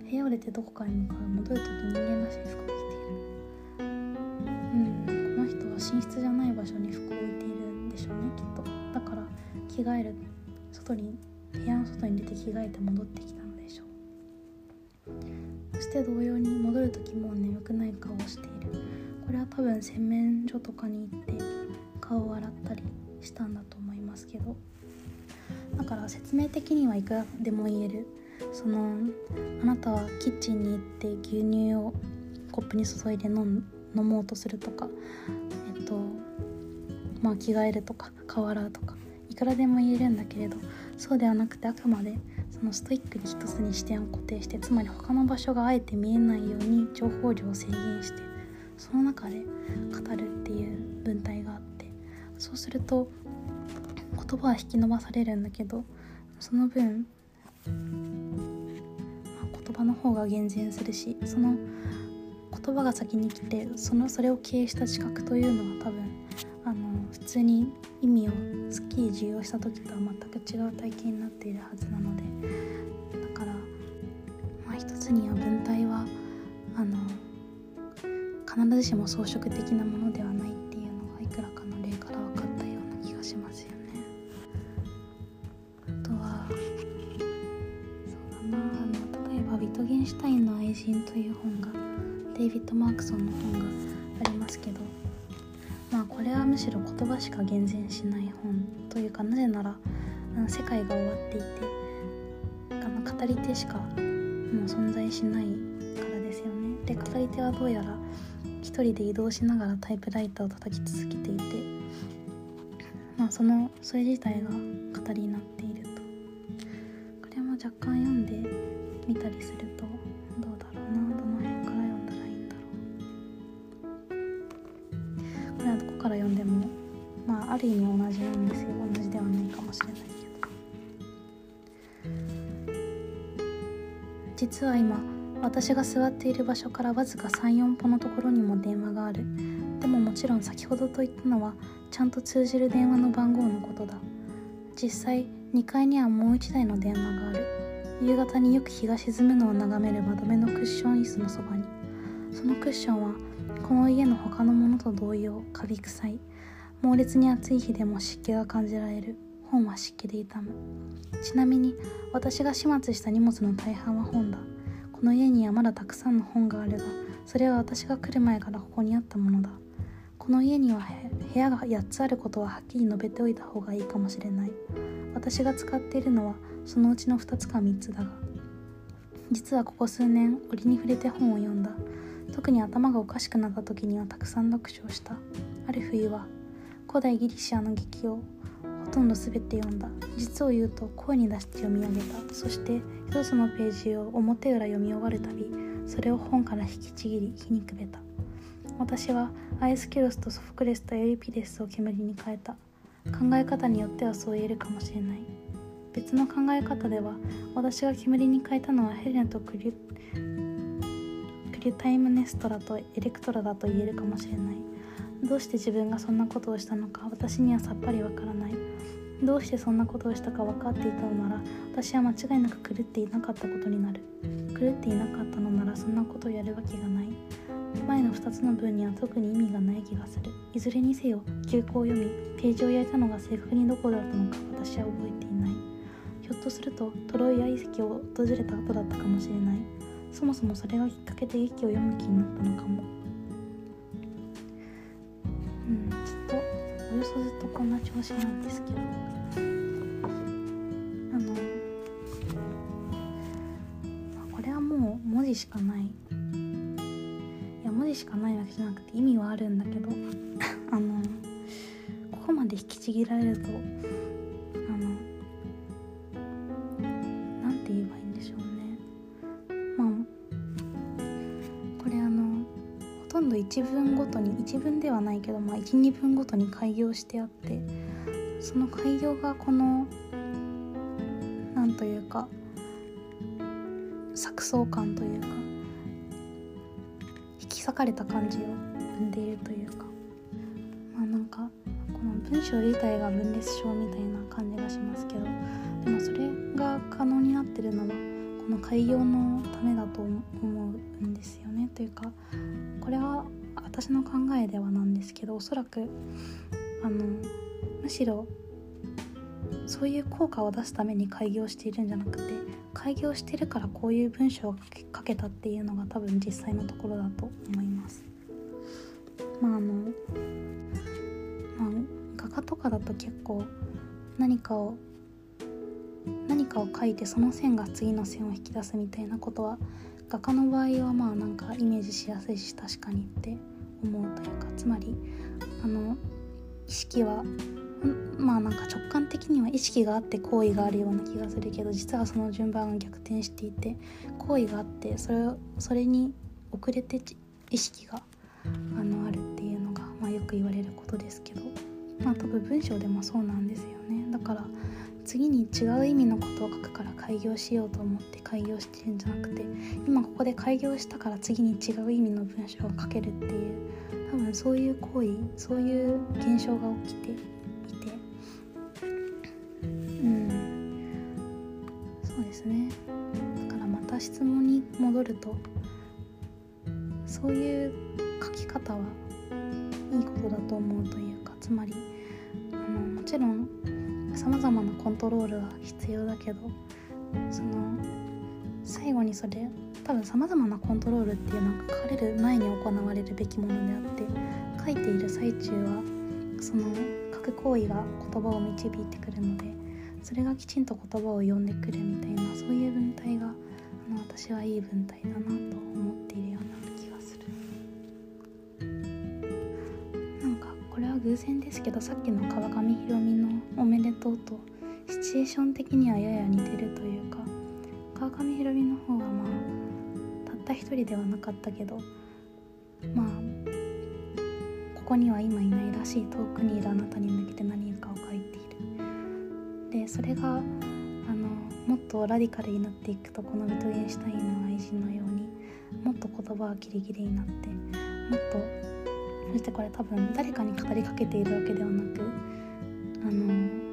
部屋を出てどこかに向かう戻る時人間らしい服を着ている。うんこの人は寝室じゃない場所に服を置いているんでしょうねきっと。だから着替える外に部屋の外に出て着替えて戻ってきたのでしょう。そして同様に戻る時も眠くない顔をしている。これは多分洗面所とかに行って顔を洗ったりしたんだと思いますけど。だから説明的にはいくらでも言える。そのあなたはキッチンに行って牛乳をコップに注いで飲飲もうとするとかえっとまあ着替えるとか顔洗うとか。いくらでも言えるんだけれどそうではなくてあくまでそのストイックに一つに視点を固定してつまり他の場所があえて見えないように情報量を制限してその中で語るっていう文体があってそうすると言葉は引き伸ばされるんだけどその分、まあ、言葉の方が厳然するしその言葉が先に来てそのそれを経営した知覚というのは多分あの普通に意味をすっきり受容した時とは全く違う体験になっているはずなのでだから、まあ、一つには文体はあの必ずしも装飾的なものではないっていうのがいくらかの例から分かったような気がしますよね。あとはそうだなあの例えば「ビトゲンシュタインの愛人」という本がデイビッド・マークソンの本がありますけどむしろ言葉しか厳然しない本というかなぜなら世界が終わっていて語り手しかもう存在しないからですよね。で語り手はどうやら一人で移動しながらタイプライターを叩き続けていて、まあ、そのそれ自体が語りになっているとこれも若干読んでみたりするとある意味同じなんですよ同じではないかもしれないけど。実は今私が座っている場所からわずか34歩のところにも電話がある。でももちろん先ほどと言ったのはちゃんと通じる電話の番号のことだ。実際2階にはもう1台の電話がある。夕方によく日が沈むのを眺める窓辺のクッション椅子のそばに。そのクッションはこの家の他のものと同様カビ臭い。猛烈に暑い日でも湿気が感じられる。本は湿気で痛む。ちなみに私が始末した荷物の大半は本だ。この家にはまだたくさんの本があるがそれは私が来る前からここにあったものだ。この家には部屋が8つあることははっきり述べておいた方がいいかもしれない。私が使っているのはそのうちの2つか3つだが。実はここ数年折に触れて本を読んだ。特に頭がおかしくなった時にはたくさん読書をした。ある冬は古代ギリシアの劇をほとんど全て読んだ。実を言うと声に出して読み上げた。そして一つのページを表裏読み終わるたびそれを本から引きちぎり火にくべた。私はアイスキュロスとソフクレスとエリピデスを煙に変えた。考え方によってはそう言えるかもしれない。別の考え方では私が煙に変えたのはヘレンとクリュクリュタイムネストラとエレクトラだと言えるかもしれない。どうして自分がそんなことをしたのか私にはさっぱりわからない。どうしてそんなことをしたか分かっていたのなら私は間違いなく狂っていなかったことになる。狂っていなかったのならそんなことをやるわけがない。前の2つの文には特に意味がない気がする。いずれにせよ休校を読みページを焼いたのが正確にどこだったのか私は覚えていない。ひょっとするとトロイア遺跡を訪れた後だったかもしれない。そもそもそれがきっかけで劇を読む気になったのかも。ずっとこんな調子なんですけど。あのこれはもう文字しかない。いや文字しかないわけじゃなくて意味はあるんだけど。あのここまで引きちぎられると一文ごとに一文ではないけど、まあ、12分ごとに開業してあってその開業がこのなんというか錯綜感というか引き裂かれた感じを生んでいるというかまあなんかこの文章自体が分裂症みたいな感じがしますけどでもそれが可能になってるのはこの開業のためだと思うんですよね。というかこれは私の考えではなんですけどおそらくあのむしろそういう効果を出すために開業しているんじゃなくて開業してるからこういう文章を書けたっていうのが多分実際のところだと思います。まああのまあ画家とかだと結構何かを何かを書いてその線が次の線を引き出すみたいなことは画家の場合はまあなんかイメージしやすいし確かにって思うというかつまりあの意識はまあなんか直感的には意識があって行為があるような気がするけど実はその順番が逆転していて行為があってそれそれに遅れて意識があのあるっていうのが、まあ、よく言われることですけどまあ多分文章でもそうなんですよね。だから次に違う意味のことを書くから開業しようと思って開業してるんじゃなくて今ここで開業したから次に違う意味の文章を書けるっていう多分そういう行為そういう現象が起きていて。うん。そうですね。だからまた質問に戻るとそういう書き方はいいことだと思うというかつまりあのもちろんさまざまなコントロールは必要だけどその最後にそれ多分さまざまなコントロールっていうのは書かれる前に行われるべきものであって書いている最中はその書く行為が言葉を導いてくるのでそれがきちんと言葉を読んでくるみたいなそういう文体があの私はいい文体だなと思っているような。偶然ですけどさっきの川上宏美の「おめでとう」とシチュエーション的にはやや似てるというか川上宏美の方はまあたった一人ではなかったけどまあここには今いないらしい遠くにいるあなたに向けて何かを書いている。でそれがあのもっとラディカルになっていくとこのビトゲンシュタインの愛人のようにもっと言葉はギリギリになってもっとそしてこれ多分誰かに語りかけているわけではなくあの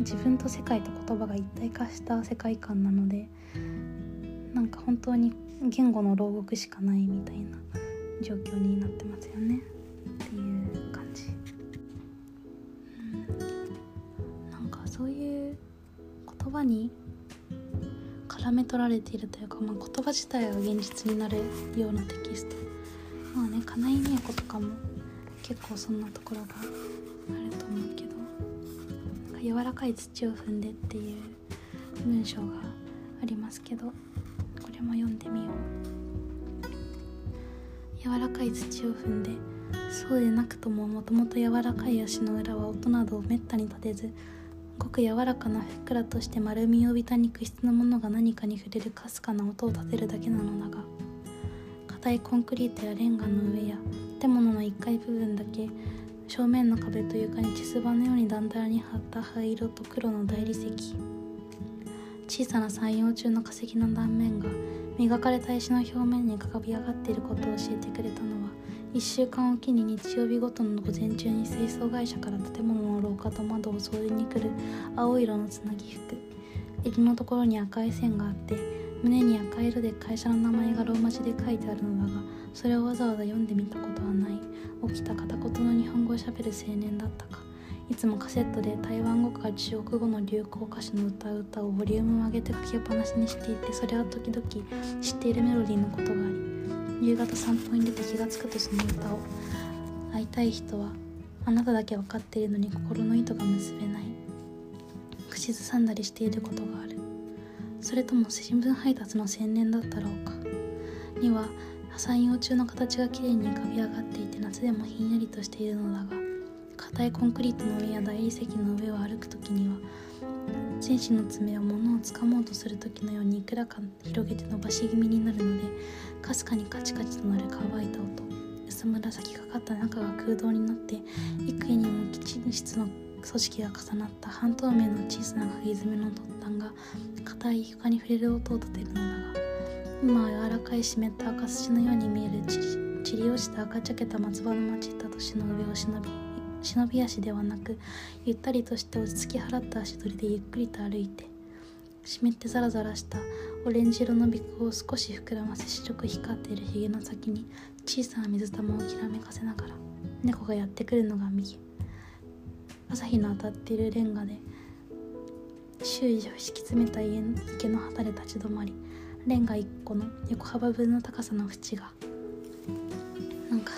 自分と世界と言葉が一体化した世界観なのでなんか本当に言語の牢獄しかないみたいな状況になってますよね。っていう感じ、うん、なんかそういう言葉に絡め取られているというか、まあ、言葉自体は現実になるようなテキスト。まあね金井美恵子とかも。結構そんなところがあると思うけど柔らかい土を踏んでっていう文章がありますけどこれも読んでみよう。柔らかい土を踏んでそうでなくとももともと柔らかい足の裏は音などをめったに立てずごく柔らかなふっくらとして丸みを帯びた肉質のものが何かに触れるかすかな音を立てるだけなのだが硬いコンクリートやレンガの上や建物の1階部分だけ正面の壁と床に地すばのようにだんだらに張った灰色と黒の大理石。小さな山陽中の化石の断面が磨かれた石の表面に浮かび上がっていることを教えてくれたのは1週間おきに日曜日ごとの午前中に清掃会社から建物の廊下と窓を掃除に来る青色のつなぎ服。襟のところに赤い線があって胸に赤色で会社の名前がローマ字で書いてあるのだがそれをわざわざ読んでみたことはない。起きた片言の日本語をしゃべる青年だったか。いつもカセットで台湾語か中国語の流行歌手の歌う歌をボリュームを上げて書きっぱなしにしていてそれは時々知っているメロディーのことがあり夕方散歩に出て気がつくとその歌を。会いたい人はあなただけ分かっているのに心の糸が結べない。口ずさんだりしていることがある。それとも新聞配達の青年だったろうか。には山陽中の形がきれいに浮かび上がっていて夏でもひんやりとしているのだが硬いコンクリートの上や大理石の上を歩く時には戦士の爪を物をつかもうとする時のようにいくらか広げて伸ばし気味になるのでかすかにカチカチとなる乾いた音薄紫がかった中が空洞になって幾重にも基地質の組織が重なった半透明の小さな釘爪の突端が硬い床に触れる音を立てるのだが今は柔らかい湿った赤土のように見える散り落ちた赤茶けた松葉の町った都市の上を忍び忍び足ではなくゆったりとして落ち着き払った足取りでゆっくりと歩いて湿ってザラザラしたオレンジ色の鼻孔を少し膨らませ白く光っているひげの先に小さな水玉をきらめかせながら猫がやってくるのが右朝日の当たっているレンガで周囲を敷き詰めた家の池の旗で立ち止まりレンガ1個の横幅分の高さの縁がなんか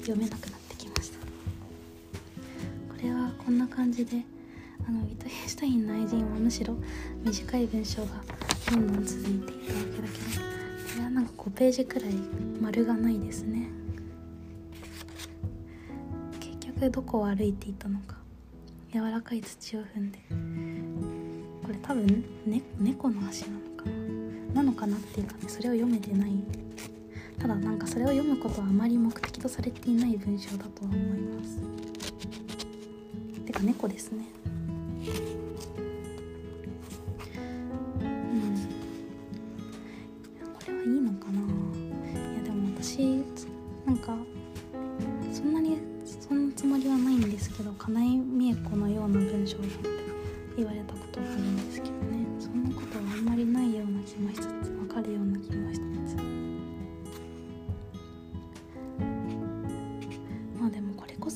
読めなくなってきました。これはこんな感じであのウィトヘンシュタインの愛人はむしろ短い文章がどんどん続いていたわけだけどこれはなんか5ページくらい丸がないですね。結局どこを歩いていたのか柔らかい土を踏んで。これ多分、ね、猫の足なのなのかなっていうかねそれを読めてない。ただなんかそれを読むことはあまり目的とされていない文章だとは思います。てか猫ですね。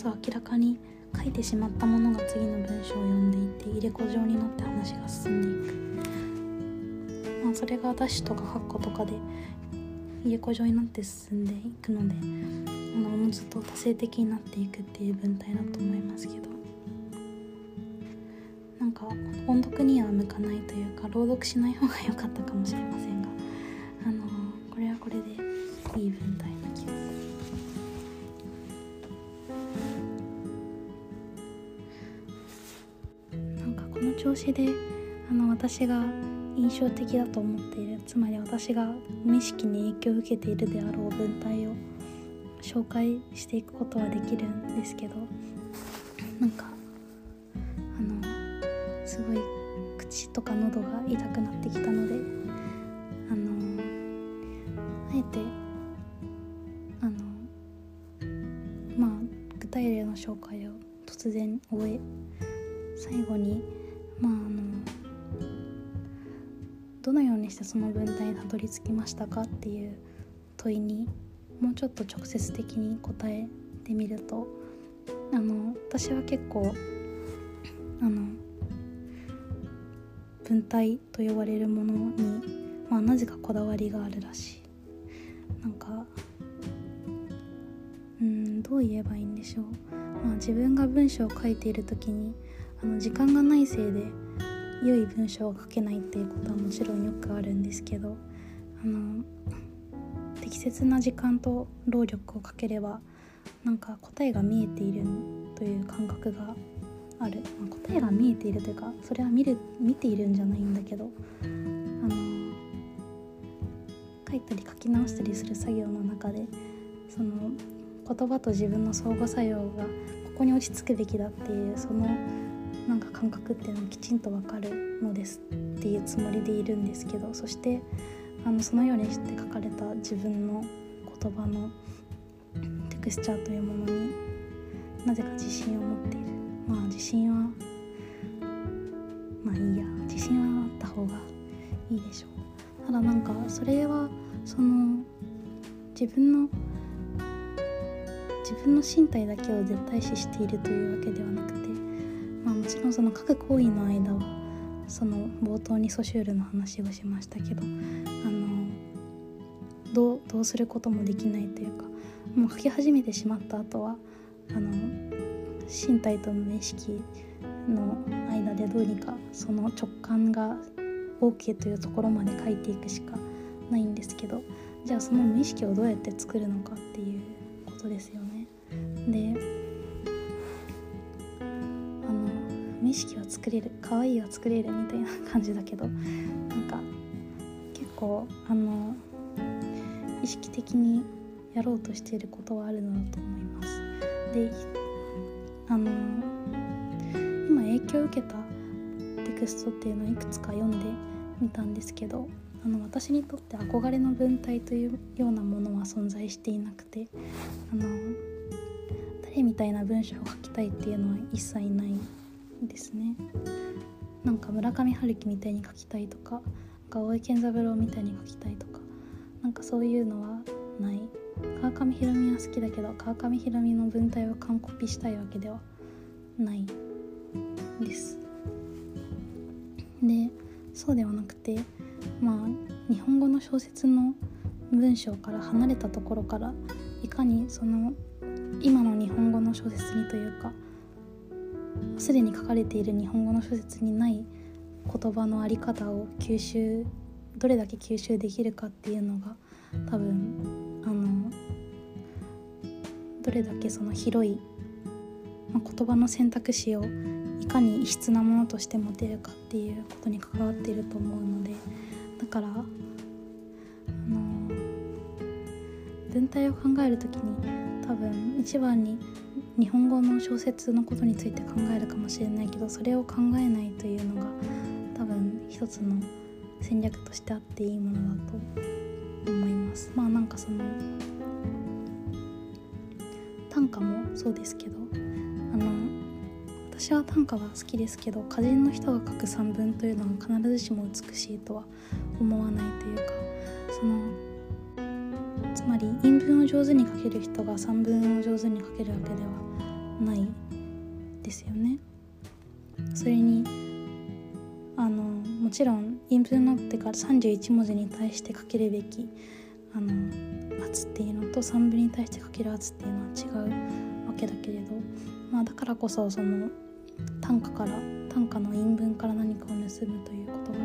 もこれこそ明らかに書いてしまったものが次の文章を読んでいて入れ子状になって話が進んでいくまあそれがダッシュとかカッコとかで入れ子状になって進んでいくのであのおのずと多性的になっていくっていう文体だと思いますけど。なんか音読には向かないというか朗読しない方が良かったかもしれません。この調子であの私が印象的だと思っているつまり私が無意識に影響を受けているであろう文体を紹介していくことはできるんですけどなんかあのすごい口とか喉が痛くなってきたのであのあえてあのまあ具体例の紹介を突然終え最後にその文体にたどり着きましたかっていう問いにもうちょっと直接的に答えてみるとあの私は結構あの文体と呼ばれるものに、まあ、なぜかこだわりがあるらしい。なんかうんどう言えばいいんでしょう、まあ、自分が文章を書いている時にあの時間がないせいで良い文章を書けないっていうことはもちろんよくあるんですけどあの適切な時間と労力をかければなんか答えが見えているという感覚がある、まあ、答えが見えているというかそれは見る見ているんじゃないんだけどあの書いたり書き直したりする作業の中でその言葉と自分の相互作用がここに落ち着くべきだっていうそのなんか感覚っていうのをきちんとわかるのですっていうつもりでいるんですけどそしてあのそのようにして書かれた自分の言葉のテクスチャーというものになぜか自信を持っている。まあ自信はまあいいや。自信はあった方がいいでしょう。ただなんかそれはその自分の自分の身体だけを絶対視しているというわけではなくてもちろんその各行為の間はその冒頭にソシュールの話をしましたけどあのどうどうすることもできないというかもう書き始めてしまった後はあの身体と無意識の間でどうにかその直感が OK というところまで書いていくしかないんですけどじゃあその無意識をどうやって作るのかっていうことですよね。で無意識は作れる可愛いは作れるみたいな感じだけどなんか結構あの意識的にやろうとしていることはあるのだと思います。であの今影響を受けたテクストっていうのをいくつか読んでみたんですけどあの私にとって憧れの文体というようなものは存在していなくてあの誰みたいな文章を書きたいっていうのは一切ないですね。なんか村上春樹みたいに書きたいとか大江健三郎みたいに書きたいとかなんかそういうのはない。川上弘美は好きだけど川上弘美の文体を完コピしたいわけではない。です。でそうではなくてまあ日本語の小説の文章から離れたところからいかにその今の日本語の小説にというかすでに書かれている日本語の小説にない言葉の在り方を吸収どれだけ吸収できるかっていうのが多分あのどれだけその広い、まあ、言葉の選択肢を生かに異質なものとして持てるかっていうことに関わっていると思うのでだからあの文体を考える時に多分一番に日本語の小説のことについて考えるかもしれないけどそれを考えないというのが多分一つの戦略としてあっていいものだと思います。まあなんかその短歌もそうですけどあの私は短歌は好きですけど歌人の人が書く散文というのは必ずしも美しいとは思わないというかそのつまり韻文を上手に書ける人が散文を上手に書けるわけではないですよね。それにあのもちろん韻文のってから31文字に対して書けるべきあの圧っていうのと散文に対して書ける圧っていうのは違うわけだけれど、まあ、だからこそその短歌から短歌の韻文から何かを盗むということが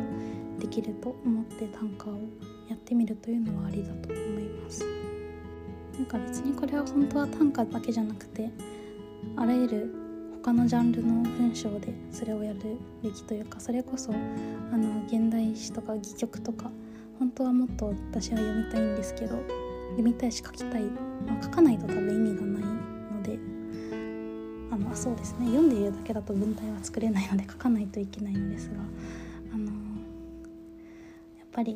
できると思って短歌をやってみるというのはありだと思います。なんか別にこれは本当は短歌だけじゃなくてあらゆる他のジャンルの文章でそれをやるべきというかそれこそあの現代詩とか戯曲とか本当はもっと私は読みたいんですけど読みたいし書きたい、まあ、書かないと多分意味がないのであのそうですね読んでいるだけだと文体は作れないので書かないといけないのですがあのやっぱり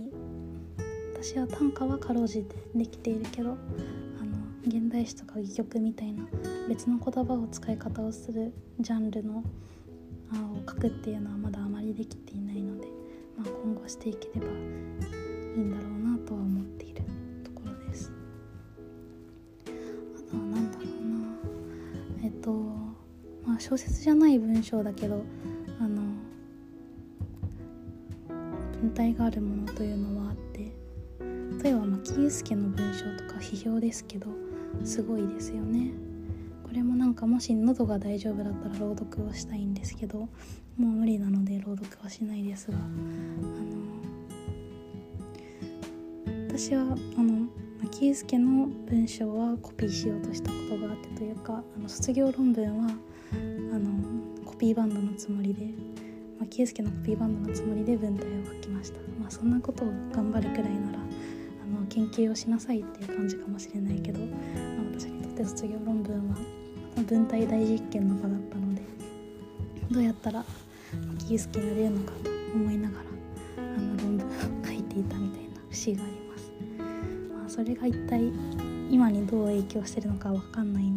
私は短歌はかろうじてできているけどあの現代詩とか戯曲みたいな別の言葉を使い方をするジャンルのあを書くっていうのはまだあまりできていないので、まあ、今後していければいいんだろうなとは思っているところです。あとは何だろうなえっとまあ小説じゃない文章だけどあの文体があるものというのは例えば牧祐介の文章とか批評ですけどすごいですよね。これもなんかもし喉が大丈夫だったら朗読をしたいんですけどもう無理なので朗読はしないですがあの私はあの牧祐介の文章はコピーしようとしたことがあってというかあの卒業論文はあのコピーバンドのつもりで牧祐介のコピーバンドのつもりで文体を書きました。まあそんなことを頑張るくらいなら研究をしなさいっていう感じかもしれないけどま私にとって卒業論文は文体大実験の場だったのでどうやったらキースキになれるのかと思いながらあの論文を書いていたみたいな節があります。まあ、それが一体今にどう影響してるのかわかんない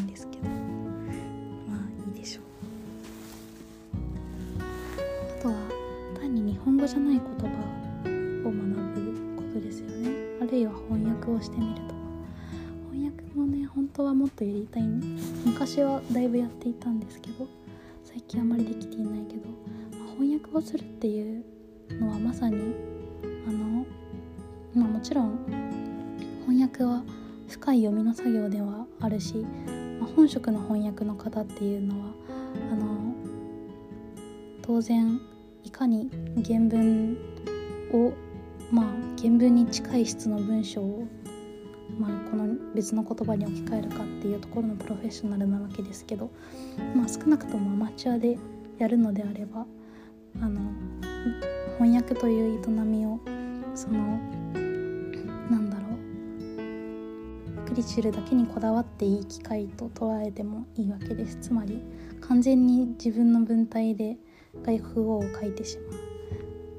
するっていうのはまさにあの、まあ、もちろん翻訳は深い読みの作業ではあるし、まあ、本職の翻訳の方っていうのはあの当然いかに原文をまあ原文に近い質の文章をまあ、この別の言葉に置き換えるかっていうところのプロフェッショナルなわけですけど、まあ、少なくともアマチュアでやるのであればあの翻訳という営みをそのなんだろう。クリチュルだけにこだわっていい機会と捉えてもいいわけです。つまり完全に自分の文体で外国語を書いてしまう。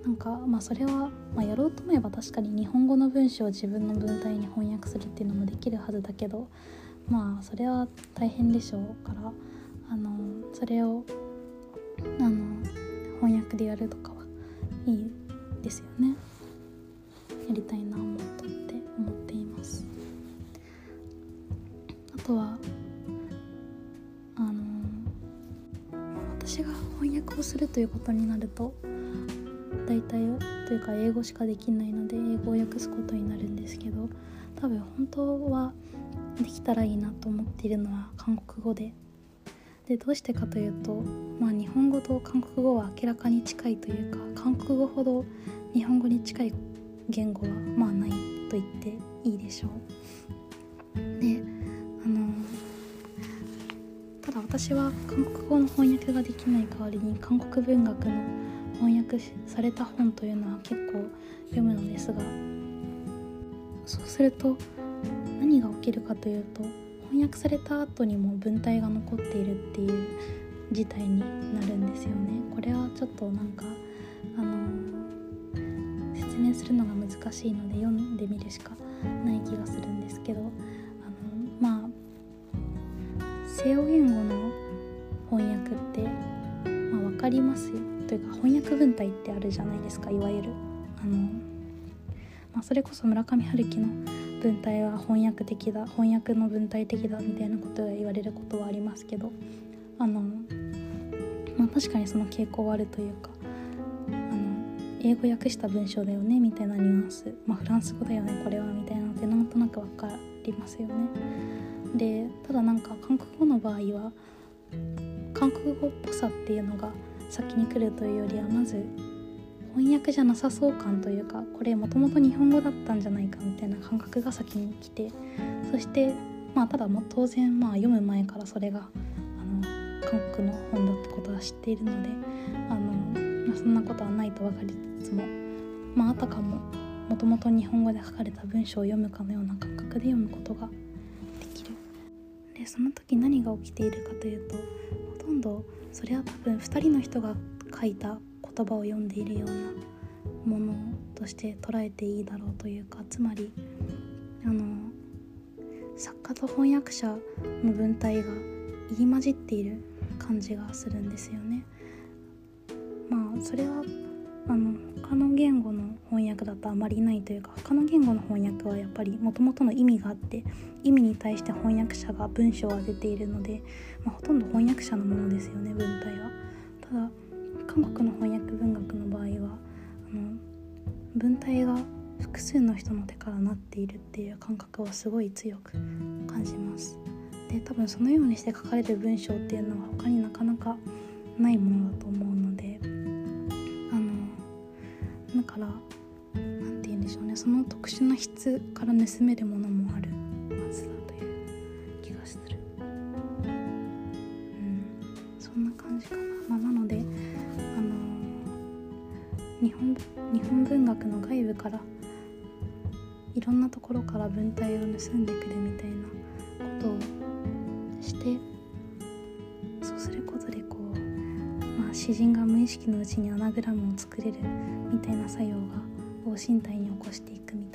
なんかまあそれは、まあ、やろうと思えば確かに日本語の文章を自分の文体に翻訳するっていうのもできるはずだけどまあそれは大変でしょうからあのそれをあの翻訳でやるとかはいいですよね。やりたいな思っとって思っています。あとはあの私が翻訳をするということになると大体というか英語しかできないので英語を訳すことになるんですけど多分本当はできたらいいなと思っているのは韓国語ででどうしてかというと、まあ、日本語と韓国語は明らかに近いというか韓国語ほど日本語に近い言語はまあないと言っていいでしょう。であのただだ私は韓国語の翻訳ができない代わりに韓国文学の翻訳された本というのは結構読むのですがそうすると何が起きるかというと翻訳された後にも文体が残っているっていう事態になるんですよね。これはちょっとなんかあの説明するのが難しいので読んでみるしかない気がするんですけどあのまあ西洋言語の翻訳って、まあ、分かりますよというか翻訳文体ってあるじゃないですかいわゆるあの、まあ、それこそ村上春樹の文体は翻訳的だ翻訳の文体的だみたいなことが言われることはありますけどあの、まあ、確かにその傾向はあるというかあの英語訳した文章だよねみたいなニュアンス、まあ、フランス語だよねこれはみたいなのってなんとなく分かりますよね。でただなんか韓国語の場合は韓国語っぽさっていうのが先に来るというよりはまず翻訳じゃなさそう感というかこれもともと日本語だったんじゃないかみたいな感覚が先に来てそしてまあただも当然まあ読む前からそれがあの韓国の本だってことは知っているのであの、まあ、そんなことはないと分かりつつもまああたかももともと日本語で書かれた文章を読むかのような感覚で読むことができる。でその時何が起きているかというとほとんどそれは多分2人の人が書いた言葉を読んでいるようなものとして捉えていいだろうというかつまりあの作家と翻訳者の文体が入り混じっている感じがするんですよね。まあそれはあの他の言語の翻訳だとあまりないというか他の言語の翻訳はやっぱりもともとの意味があって意味に対して翻訳者が文章が出ているので、まあ、ほとんど翻訳者のものですよね文体は。ただ韓国の翻訳文学の場合はあの文体が複数の人の手からなっているっていう感覚をすごい強く感じます。で多分そのようにして書かれる文章っていうのは他になかなかないものだと思うのであのだから何て言うんでしょうね。その特殊な質から盗めるものもあるはずだという気がする。うん。そんな感じかな、まあ、なので日本日本文学の外部からいろんなところから文体を盗んでくるみたいなことをしてそうすることでこう、まあ、詩人が無意識のうちにアナグラムを作れるみたいな作用が王身体に起こしていくみたいな。